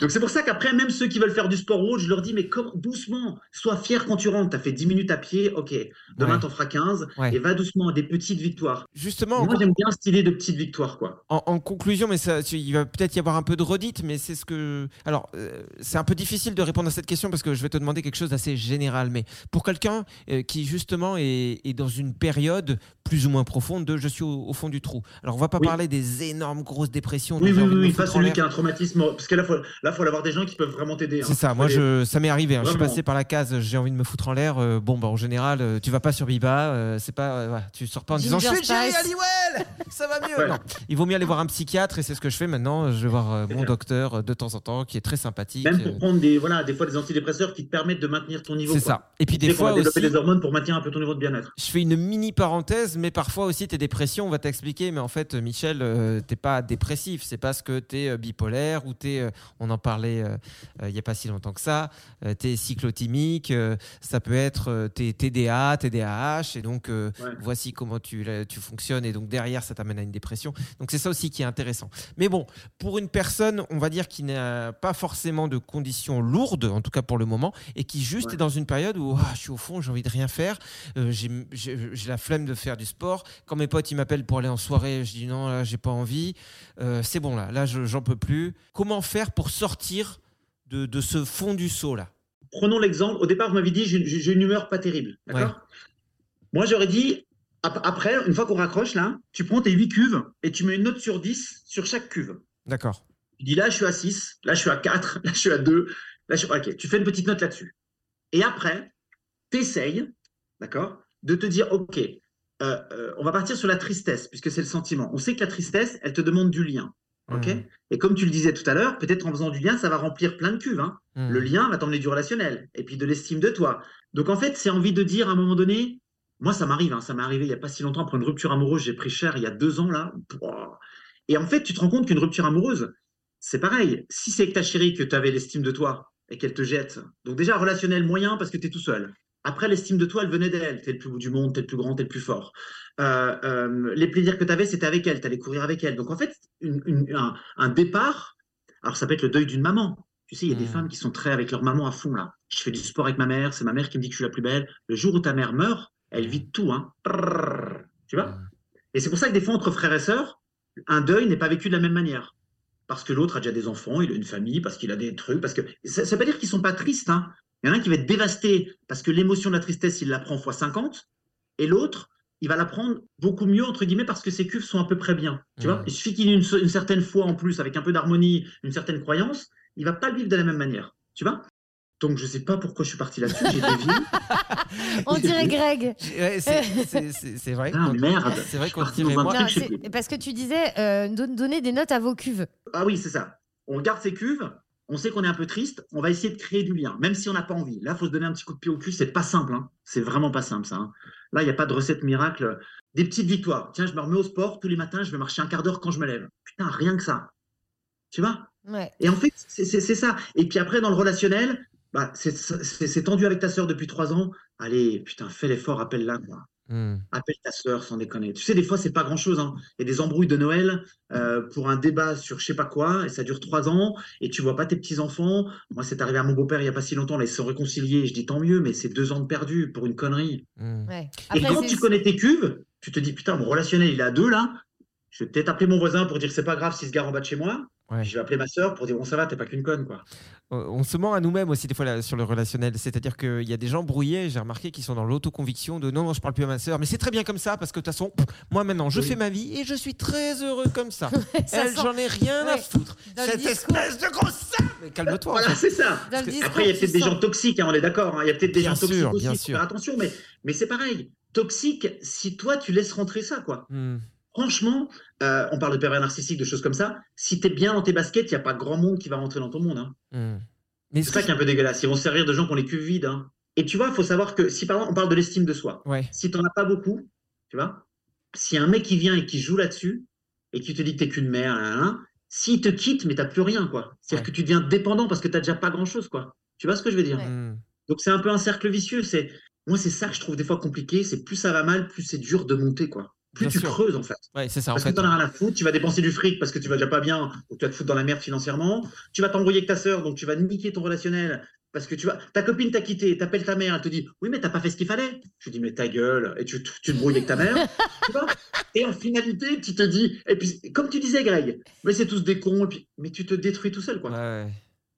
Donc c'est pour ça qu'après, même ceux qui veulent faire du sport ou autre, je leur dis, mais comment, doucement, sois fier quand tu rentres. Tu as fait 10 minutes à pied, ok. Demain, Ouais. t'en feras 15. Ouais. Et va doucement, des petites victoires. Justement, Moi, j'aime bien cette idée de petites victoires, quoi. En, en conclusion, mais ça, il va peut-être y avoir un peu de redite, mais c'est ce que. Alors, euh, c'est un peu difficile de répondre à cette question parce que je vais te demander quelque chose d'assez général. Mais pour quelqu'un euh, qui justement est, est dans une période plus ou moins profonde de je suis au, au fond du trou. Alors, on va pas Oui. parler des énormes grosses dépressions. Oui, oui, oui, oui, pas celui qui a un traumatisme. Parce que là, faut, là, faut avoir des gens qui peuvent vraiment t'aider. hein. C'est ça, moi je, ça m'est arrivé. hein. Je suis passé par la case, j'ai envie de me foutre en l'air. euh, bon, bah en général, euh, tu vas pas sur Biba, euh, c'est pas, euh, voilà, tu sors pas en disant je suis Jerry. Halliwell, ça va mieux. Ouais. Non, il vaut mieux aller voir un psychiatre et c'est ce que je fais maintenant. Je vais voir euh, mon bien. docteur de temps en temps qui est très sympathique. Même pour prendre des, voilà, des fois des antidépresseurs qui te permettent de maintenir ton niveau. C'est ça. Et puis des va fois développer aussi, les hormones pour maintenir un peu ton niveau de bien-être. je fais une mini parenthèse, mais parfois aussi tes dépressions, on va t'expliquer, mais en fait, Michel, euh, t'es pas dépressif, c'est parce que t'es euh, bipolaire ou t'es, euh, on en parlait euh, euh, il y a pas si longtemps que ça, euh, t'es cyclotimique, euh, ça peut être t'es TDA, TDAH, et donc Ouais. voici comment tu, là, tu fonctionnes, et donc derrière, ça t'amène à une dépression. Donc c'est ça aussi qui est intéressant. Mais bon, pour une personne, on va dire qui n'a pas forcément de conditions lourdes, en tout cas pour le moment, et qui juste Ouais. est dans une période où ah, je suis au fond, j'ai envie de rien faire, euh, j'ai la flemme de faire du sport. Quand mes potes ils m'appellent pour aller en soirée, je dis non, là j'ai pas envie. Euh, c'est bon là, là je- j'en peux plus. Comment faire pour sortir de, de ce fond du seau là Prenons l'exemple. Au départ, vous m'avez dit j'ai une humeur pas terrible. D'accord Moi, j'aurais dit ap- après, une fois qu'on raccroche là, tu prends tes 8 cuves et tu mets une note sur 10 sur chaque cuve. D'accord. Tu dis là, je suis à 6, là, je suis à 4, là, je suis à 2. Là, je... Ok, tu fais une petite note là-dessus. Et après, t'essayes, d'accord, de te dire, ok, euh, euh, on va partir sur la tristesse, puisque c'est le sentiment. On sait que la tristesse, elle te demande du lien. Ok Mhm. Et comme tu le disais tout à l'heure, peut-être en faisant du lien, ça va remplir plein de cuves. Hein. Mhm. Le lien va t'emmener du relationnel et puis de l'estime de toi. Donc en fait, c'est envie de dire à un moment donné, moi ça m'arrive, hein, ça m'est arrivé il n'y a pas si longtemps après une rupture amoureuse, j'ai pris cher il y a deux ans là. Et en fait, tu te rends compte qu'une rupture amoureuse, c'est pareil. Si c'est avec ta chérie que tu avais l'estime de toi et qu'elle te jette, donc déjà relationnel moyen parce que tu es tout seul. Après, l'estime de toi, elle venait d'elle. Tu es le plus beau du monde, tu es le plus grand, tu es le plus fort. Euh, euh, les plaisirs que tu avais, c'était avec elle. Tu allais courir avec elle. Donc en fait, une- une- un, un départ, alors ça peut être le deuil d'une maman, Tu sais, il y a des Mm. femmes qui sont très avec leur maman à fond, là. Je fais du sport avec ma mère, c'est ma mère qui me dit que je suis la plus belle. Le jour où ta mère meurt, elle vit tout, hein. Tu vois? Mm. Et c'est pour ça que des fois, entre frères et sœurs, un deuil n'est pas vécu de la même manière. Parce que l'autre a déjà des enfants, il a une famille, parce qu'il a des trucs, parce que ça ne veut pas dire qu'ils sont pas tristes. Hein. Il y en a un qui va être dévasté parce que l'émotion de la tristesse, il la prend x 50, et l'autre, il va la prendre beaucoup mieux, entre guillemets, parce que ses cuves sont à peu près bien. Tu vois Mhm. Il suffit qu'il ait une, une certaine foi en plus, avec un peu d'harmonie, une certaine croyance, il va pas le vivre de la même manière. Tu vois? Donc, je sais pas pourquoi je suis parti là-dessus, j'ai dévié. On dirait Greg. Ouais, c'est- vrai. Ah, qu'on- merde. C'est vrai qu'on Parti dirait dans un moi. truc, Non, parce que tu disais euh, don- donner des notes à vos cuves. Ah oui, c'est ça. On garde ses cuves, on sait qu'on est un peu triste, on va essayer de créer du lien, même si on n'a pas envie. Là, il faut se donner un petit coup de pied au cul, c'est pas simple. hein. C'est vraiment pas simple, ça. hein. Là, il n'y a pas de recette miracle. Des petites victoires. Tiens, je me remets au sport, tous les matins, je vais marcher un quart d'heure quand je me lève. Putain, rien que ça. Tu vois? Ouais. Et en fait, c'est ça. Et puis après, dans le relationnel, bah, c'est tendu avec ta sœur depuis trois ans. Allez, putain, fais l'effort, appelle-la. Mm. Appelle ta sœur sans déconner. Tu sais, des fois, c'est pas grand chose. Hein. Il y a des embrouilles de Noël euh, pour un débat sur je sais pas quoi, et ça dure trois ans, et tu vois pas tes petits-enfants. Moi, c'est arrivé à mon beau-père il y a pas si longtemps, là, ils se sont réconciliés. Je dis tant mieux, mais c'est deux ans de perdu pour une connerie. Mm. ouais. et quand tu connais tes cuves, tu te dis putain, mon relationnel, il est à deux là. Je vais peut-être appeler mon voisin pour dire c'est pas grave s'il se gare en bas de chez moi. Ouais. Je vais appeler ma sœur pour dire bon, ça va, t'es pas qu'une conne, quoi. On on se ment à nous-mêmes aussi des fois là, sur le relationnel. C'est-à-dire qu'il y a des gens brouillés, j'ai remarqué, qui sont dans l'autoconviction de non, non, je parle plus à ma sœur, mais c'est très bien comme ça parce que de toute façon, moi maintenant, je Oui. fais ma vie et je suis très heureux comme ça. ça Elle, sent- j'en ai rien à foutre. Dans Cette discours. espèce de grosse Mais calme-toi. en Voilà, fait. c'est ça. Que Après, il y a peut-être des sens- gens toxiques, hein, on est d'accord. hein. Il y a peut-être des Bien gens toxiques aussi, bien faut sûr. faire attention, mais, mais c'est pareil. Toxique, si toi, tu laisses rentrer ça, quoi. Mm. Franchement, euh, on parle de pervers narcissique, de choses comme ça. Si t'es bien dans tes baskets, il n'y a pas grand monde qui va rentrer dans ton monde. hein. Mm. Mais C'est ce ça que qui est un peu dégueulasse. Ils vont se servir de gens qui ont les cuves vides. hein. Et tu vois, il faut savoir que si par exemple on parle de l'estime de soi, Ouais. si tu n'en as pas beaucoup, tu vois, s'il y a un mec qui vient et qui joue là-dessus et qui te dit que t'es qu'une là, là, là, s'il te quitte, mais t'as plus rien, quoi. C'est-à-dire Ouais. que tu deviens dépendant parce que t'as déjà pas grand-chose, quoi. Tu vois ce que je veux dire? Ouais. Mm. Donc c'est un peu un cercle vicieux. C'est moi, c'est ça que je trouve des fois compliqué. C'est plus ça va mal, plus c'est dur de monter, quoi. Plus Bien tu sûr. creuses en fait. Ouais, c'est ça Parce que t'en as rien à foutre, tu vas dépenser du fric parce que tu vas déjà pas bien, ou tu vas te foutre dans la merde financièrement. Tu vas t'embrouiller avec ta sœur, donc tu vas niquer ton relationnel. Parce que tu vas, ta copine t'a quitté, t'appelles ta mère, elle te dit Oui, mais t'as pas fait ce qu'il fallait. Je dis Mais ta gueule, et tu, tu te brouilles avec ta mère. tu vois et en finalité, tu te dis, et puis comme tu disais, Greg, mais c'est tous des cons, et puis, mais tu te détruis tout seul, quoi. Ouais.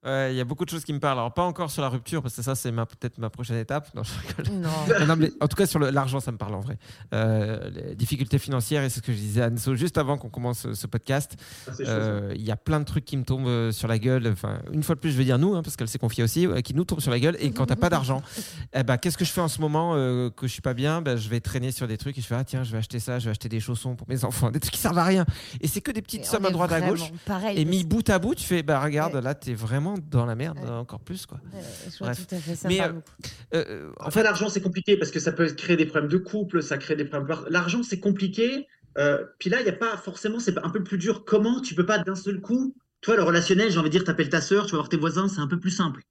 Ouais, il y a beaucoup de choses qui me parlent. Alors, pas encore sur la rupture, parce que ça, c'est peut-être ma prochaine étape. Non, je rigole. Non. Non, non, mais en tout cas, sur l'argent, ça me parle en vrai. Euh, les difficultés financières, et c'est ce que je disais à Anso juste avant qu'on commence ce, ce podcast. Ça. Euh, Il y a plein de trucs qui me tombent euh, sur la gueule. Enfin, une fois de plus, je vais dire nous, hein, parce qu'elle s'est confiée aussi, euh, qui nous tombent sur la gueule. Et quand t'as pas d'argent, eh ben, qu'est-ce que je fais en ce moment euh, que je suis pas bien? Ben, Je vais traîner sur des trucs et je fais ah tiens, je vais acheter ça, je vais acheter des chaussons pour mes enfants, des trucs qui servent à rien. Et c'est que des petites Et sommes à droite à vraiment gauche. Pareil. Et mis bout à bout, tu fais bah regarde, Ouais. là t'es vraiment dans la merde Ouais. encore plus quoi. Ouais, je vois Bref. tout à fait. Ça Mais, me parle euh, beaucoup. Euh, euh, en fait, l'argent, c'est compliqué parce que ça peut créer des problèmes de couple, ça crée des problèmes. L'argent, c'est compliqué. euh, puis là, il n'y a pas forcément, c'est un peu plus dur. Comment tu peux pas d'un seul coup, toi, le relationnel, j'ai envie de dire, t'appelles ta sœur, tu vas voir tes voisins, c'est un peu plus simple.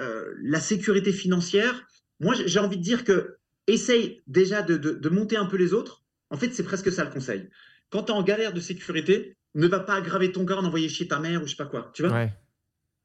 Euh, la sécurité financière, moi, j'ai j'ai envie de dire que essaye déjà de, de- de monter un peu les autres. En fait, c'est presque ça le conseil. Quand tu es en galère de sécurité, ne va pas aggraver ton gars en envoyer chier ta mère ou je sais pas quoi. Tu vois? Ouais.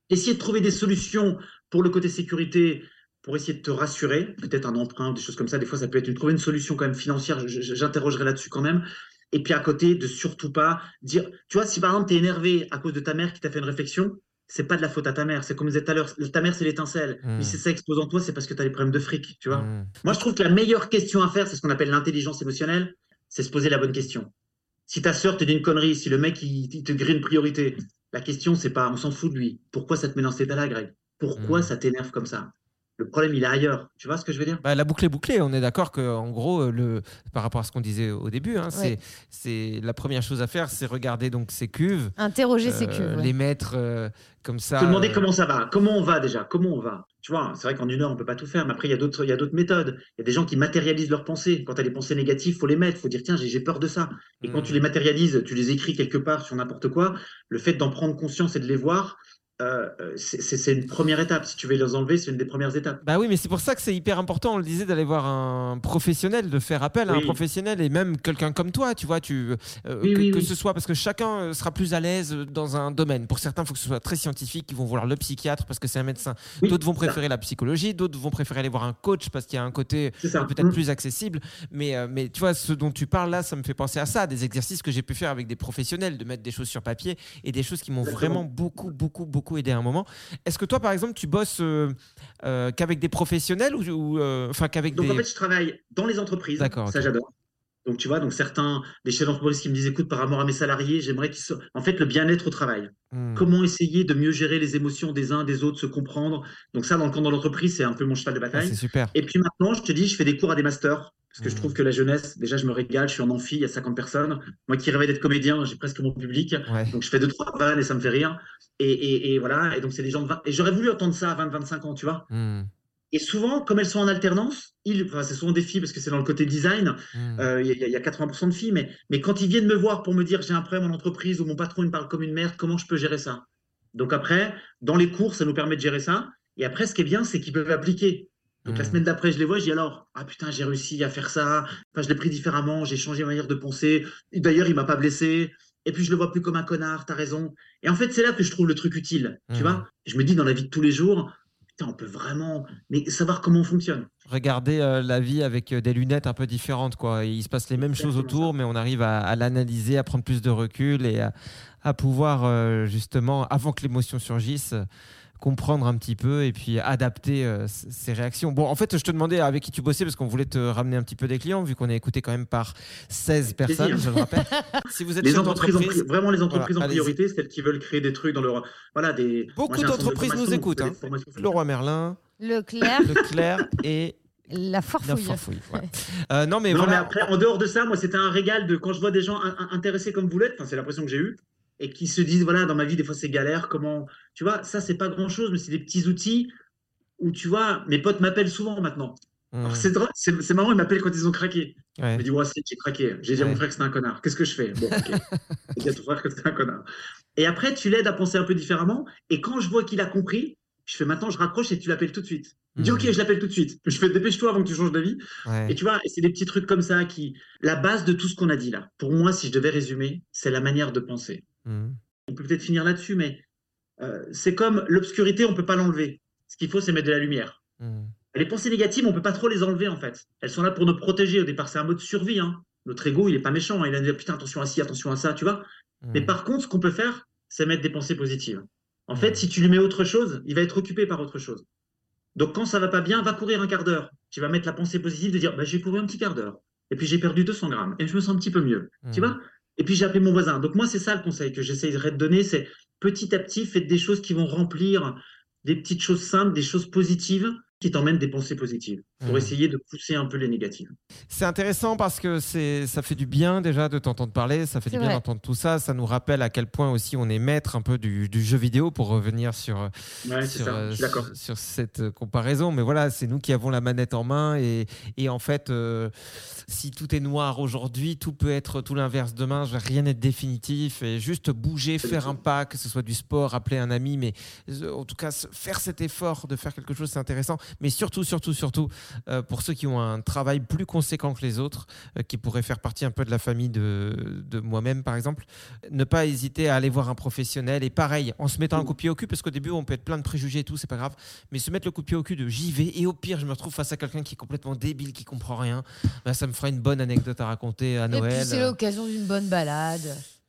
Essayer de trouver des solutions pour le côté sécurité, pour essayer de te rassurer, peut-être un emprunt, des choses comme ça. Des fois, ça peut être une, trouver une solution quand même financière. J'interrogerai là-dessus quand même. Et puis à côté, de surtout pas dire, tu vois, si par exemple tu es énervé à cause de ta mère qui t'a fait une réflexion, c'est pas de la faute à ta mère. C'est comme je disais tout à l'heure, ta mère c'est l'étincelle. Mm. Mais si ça explose en toi, c'est parce que tu as des problèmes de fric, tu vois. Mm. Moi, je trouve que la meilleure question à faire, c'est ce qu'on appelle l'intelligence émotionnelle, c'est se poser la bonne question. Si ta sœur te dit une connerie, si le mec il, il te grille une priorité, la question c'est pas on s'en fout de lui. Pourquoi ça te met dans cet état-là, Greg? Pourquoi Mm. ça t'énerve comme ça? Le problème il est ailleurs. Tu vois ce que je veux dire? Bah, la boucle est bouclée. On est d'accord que, en gros, euh, le, par rapport à ce qu'on disait au début, hein, Ouais. c'est, la première chose à faire, c'est regarder donc ces cuves, Interroger ses euh, cuves. ouais. les mettre euh, comme ça. Te demander euh, comment ça va, comment on va déjà, comment on va? Tu vois, c'est vrai qu'en une heure on peut pas tout faire, mais après il y a d'autres, il méthodes. Il y a des gens qui matérialisent leurs pensées. Quand tu as des pensées négatives, faut les mettre, faut dire tiens j'ai j'ai peur de ça. Et quand Mm. tu les matérialises, tu les écris quelque part sur n'importe quoi. Le fait d'en prendre conscience et de les voir, euh, euh, c'est- une première étape. Si tu veux les enlever, c'est une des premières étapes. Bah oui, mais c'est pour ça que c'est hyper important, on le disait, d'aller voir un professionnel, de faire appel à un professionnel et même quelqu'un comme toi, tu vois, tu, euh, Oui, que, oui, que oui. ce soit parce que chacun sera plus à l'aise dans un domaine. Pour certains, il faut que ce soit très scientifique, ils vont vouloir le psychiatre parce que c'est un médecin. D'autres vont ça. préférer la psychologie, d'autres vont préférer aller voir un coach parce qu'il y a un côté peut-être Mm. plus accessible. Mais, euh, mais tu vois, ce dont tu parles là, ça me fait penser à ça, des exercices que j'ai pu faire avec des professionnels, de mettre des choses sur papier et des choses qui m'ont vraiment beaucoup, beaucoup, beaucoup aidé à un moment. Est-ce que toi, par exemple, tu bosses euh, euh, qu'avec des professionnels ou, ou, euh, enfin qu'avec Donc des en fait, je travaille dans les entreprises. D'accord, Ça, j'adore. Donc tu vois, donc certains des chefs d'entreprise qui me disent, écoute, par amour à mes salariés, j'aimerais qu'ils soient. En fait, le bien-être au travail. Hmm. Comment essayer de mieux gérer les émotions des uns, des autres, se comprendre? Donc ça, dans le camp de l'entreprise, c'est un peu mon cheval de Ah, bataille. c'est super. Et puis maintenant, je te dis, je fais des cours à des masters. Parce que je trouve que la jeunesse, déjà, je me régale, je suis en amphi, il y a 50 personnes. Moi qui rêvais d'être comédien, j'ai presque mon public. Ouais. Donc je fais deux, trois vannes et ça me fait rire. Et, et- et voilà, et donc c'est des gens de 20... Et j'aurais voulu entendre ça à 20, 25 ans, tu vois. Hmm. Et souvent, comme elles sont en alternance, ils, enfin, c'est souvent des filles parce que c'est dans le côté design, Hmm. euh, il y, a- il y a 80% de filles, mais, mais quand ils viennent me voir pour me dire j'ai un problème en entreprise ou mon patron il me parle comme une merde, comment je peux gérer ça? Donc après, dans les cours, ça nous permet de gérer ça. Et après, ce qui est bien, c'est qu'ils peuvent appliquer. Donc la Hmm. semaine d'après, je les vois, je dis alors, ah putain, j'ai réussi à faire ça, enfin, je l'ai pris différemment, j'ai changé ma manière de penser. D'ailleurs, il m'a pas blessé. Et puis, je le vois plus comme un connard, t'as raison. Et en fait, c'est là que je trouve le truc utile, tu Mhm. vois? Je me dis, dans la vie de tous les jours, putain, on peut vraiment mais savoir comment on fonctionne. Regarder euh, la vie avec euh, des lunettes un peu différentes, quoi. Il se passe les mêmes choses autour, mais on arrive à, à l'analyser, à prendre plus de recul et à, à pouvoir euh, justement, avant que l'émotion surgisse, comprendre un petit peu et puis adapter euh, ses réactions. Bon, en fait, je te demandais avec qui tu bossais parce qu'on voulait te ramener un petit peu des clients, vu qu'on est écouté quand même par 16 Plaisir. personnes, je le rappelle. si vous êtes Les entreprises, en d'entreprise, pri- vraiment les entreprises Voilà, en priorité, celles qui veulent créer des trucs dans leur. Voilà, des. Beaucoup centre de d'entreprises nous écoutent, hein. formations. Leroy Merlin, Leclerc, Leclerc et la la farfouille. farfouille. voilà. Euh, non, mais non, mais voilà. après, en dehors de ça, moi, c'était un régal de quand je vois des gens in- in- intéressés comme vous l'êtes, enfin, c'est l'impression que j'ai eue, et qui se disent, voilà, dans ma vie, des fois, c'est galère, comment. Tu vois, ça, c'est pas grand chose, mais c'est des petits outils où, tu vois, mes potes m'appellent souvent maintenant. Hmm, c'est drôle, c'est c'est marrant, ils m'appellent quand ils ont craqué. ouais. Je me dis, ouais, j'ai craqué. J'ai dit à mon frère que c'était un connard. Qu'est-ce que je fais? Bon, ok. J'ai dit à ton frère que c'était un connard. Et après, tu l'aides à penser un peu différemment. Et quand je vois qu'il a compris, je fais maintenant, je raccroche et tu l'appelles tout de suite. Il dit, Mhm. ok, je l'appelle tout de suite. Je fais, dépêche-toi avant que tu changes d'avis. Ouais. Et tu vois, c'est des petits trucs comme ça qui. La base de tout ce qu'on a dit là, pour moi, si je devais résumer, c'est la manière de penser. Hmm. On peut peut-être finir là-dessus, mais euh, c'est comme l'obscurité, on ne peut pas l'enlever. Ce qu'il faut, c'est mettre de la lumière. Hmm. Les pensées négatives, on peut pas trop les enlever en fait. Elles sont là pour nous protéger. Au départ, c'est un mode survie. Hein. Notre ego, il est pas méchant. Il a dit putain, attention à ci, attention à ça, tu vois. Mais Hmm. par contre, ce qu'on peut faire, c'est mettre des pensées positives. En fait, si tu lui mets autre chose, il va être occupé par autre chose. Donc quand ça va pas bien, va courir un quart d'heure. Tu vas mettre la pensée positive de dire bah, j'ai couru un petit quart d'heure. Et puis j'ai perdu 200 grammes. Et je me sens un petit peu mieux. Tu vois? Et puis j'ai appelé mon voisin. Donc moi, c'est ça le conseil que j'essaierai de donner. C'est petit à petit, faites des choses qui vont remplir des petites choses simples, des choses positives qui t'emmènent des pensées positives pour Mhm. essayer de pousser un peu les négatives. C'est intéressant parce que c'est, ça fait du bien déjà de t'entendre parler, ça fait du bien d'entendre tout ça, ça nous rappelle à quel point aussi on est maître un peu du, du jeu vidéo pour revenir sur, Ouais, c'est sur, ça. euh, sur, sur cette euh, comparaison. Mais voilà, c'est nous qui avons la manette en main et, et en fait, euh, si tout est noir aujourd'hui, tout peut être tout l'inverse demain, rien n'est définitif et juste bouger, faire un pas, que ce soit du sport, appeler un ami, mais en tout cas, faire cet effort de faire quelque chose, c'est intéressant. Mais surtout, surtout, surtout, euh, pour ceux qui ont un travail plus conséquent que les autres, euh, qui pourraient faire partie un peu de la famille de, de moi-même, par exemple, ne pas hésiter à aller voir un professionnel. Et pareil, en se mettant un coup de pied au cul, parce qu'au début, on peut être plein de préjugés et tout, c'est pas grave, mais se mettre le coup de pied au cul de j'y vais, et au pire, je me retrouve face à quelqu'un qui est complètement débile, qui comprend rien, bah, ça me fera une bonne anecdote à raconter à Et puis Noël. c'est l'occasion d'une bonne balade.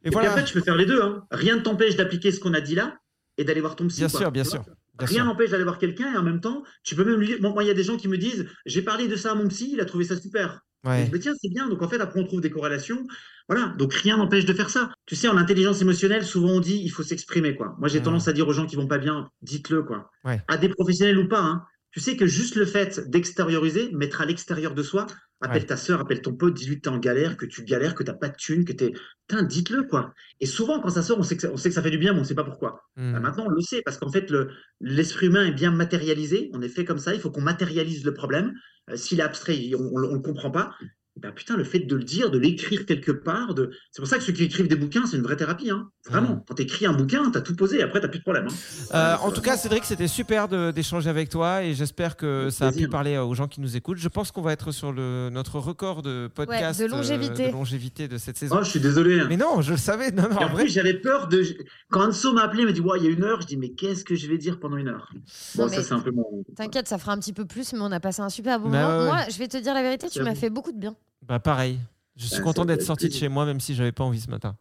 Et Et voilà, puis après, tu peux faire les deux. Hein. Rien ne t'empêche d'appliquer ce qu'on a dit là et d'aller voir ton psy. bien quoi. sûr, bien sûr. Bien Rien n'empêche d'aller voir quelqu'un et en même temps, tu peux même lui dire. Moi, moi, il y a des gens qui me disent J'ai parlé de ça à mon psy, il a trouvé ça super. Ouais. me dis, tiens, c'est bien. Donc en fait, après, on trouve des corrélations. Voilà. Donc rien n'empêche de faire ça. Tu sais, en intelligence émotionnelle, souvent on dit il faut s'exprimer. quoi. Moi, j'ai Mm. tendance à dire aux gens qui vont pas bien dites-le. quoi. Ouais. À des professionnels ou pas. hein. Tu sais que juste le fait d'extérioriser, mettre à l'extérieur de soi, appelle Ouais. ta sœur, appelle ton pote, dis-lui que t'es en galère, que tu galères, que t'as pas de thune, que t'es. Putain, dites-le, quoi. Et souvent, quand ça sort, on sait que ça, on sait que ça fait du bien, mais on sait pas pourquoi. Hmm. Bah, maintenant, on le sait, parce qu'en fait, le- l'esprit humain est bien matérialisé. On est fait comme ça. Il faut qu'on matérialise le problème. Euh, S'il est abstrait, on ne le comprend pas. Bah putain, le fait de le dire, de l'écrire quelque part, de... c'est pour ça que ceux qui écrivent des bouquins, c'est une vraie thérapie. Hein. Vraiment, quand tu écris un bouquin, tu as tout posé, après, tu plus de problème. Hein. Euh, en tout cas, Cédric, c'était super de- d'échanger avec toi et j'espère que ça a pu parler aux gens qui nous écoutent. Je pense qu'on va être sur le, notre record de podcast de euh, longévité. de, longévité de cette saison. Oh, je suis désolé. hein. Mais non, je le savais. Non, non, Et en en vrai. plus, j'avais peur de. Quand Anso m'a appelé, il m'a dit Ouais, il y a une heure. Je dis Mais qu'est-ce que je vais dire pendant une heure? Bon, Non, ça, mais- c'est un peu mon. T'inquiète, ça fera un petit peu plus, mais on a passé un super bon Bah moment. Moi, je vais te dire la vérité, tu m'as fait beaucoup de bien. Bah pareil. Je suis Bah, content d'être sorti de chez moi, même si j'avais pas envie ce matin.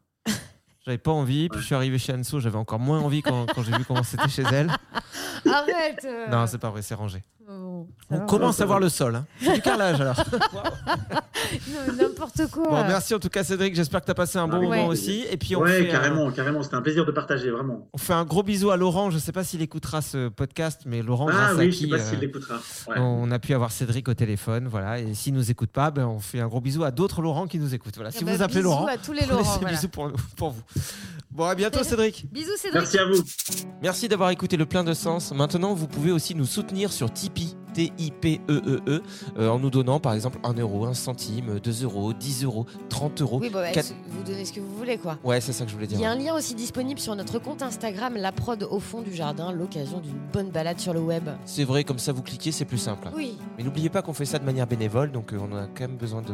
J'avais pas envie, puis je suis arrivé chez Anso, j'avais encore moins envie quand, quand j'ai vu comment c'était chez elle. Arrête euh. Non, c'est pas vrai, c'est rangé. Bon, ça On va. commence à voir le sol. Hein. C'est du carrelage alors. N'importe quoi. Bon, merci en tout cas Cédric, j'espère que tu as passé un bon Ouais. moment aussi. Et puis on, Ouais, fait, un, carrément, carrément. C'était un plaisir de partager, vraiment. on fait un gros bisou à Laurent. Je sais pas s'il écoutera ce podcast, mais Laurent, Ah grâce à je sais pas euh, s'il l'écoutera. Ouais. on a pu avoir Cédric au téléphone. Voilà. Et s'il nous écoute pas, ben, on fait un gros bisou à d'autres Laurent qui nous écoutent. Voilà. Si Eh ben, vous appelez bisous Laurent, à tous les prenez Laurent. ces voilà. bisous pour, pour vous. Bon, à bientôt Cédric. Bisous, Cédric. Merci à vous. Merci d'avoir écouté le plein de sens. Maintenant, vous pouvez aussi nous soutenir sur Tipeee, T-I-P-E-E-E, euh, en nous donnant par exemple 1 euro, 1 centime, 2 euros, 10 euros, 30 euros. Oui, bah, ouais, Quatre- vous donnez ce que vous voulez, quoi. Ouais, c'est ça que je voulais Il dire. y a un lien aussi disponible sur notre compte Instagram, la prod au fond du jardin, l'occasion d'une bonne balade sur le web. C'est vrai, comme ça vous cliquez, c'est plus simple. Oui, Mais n'oubliez pas qu'on fait ça de manière bénévole, donc euh, on a quand même besoin de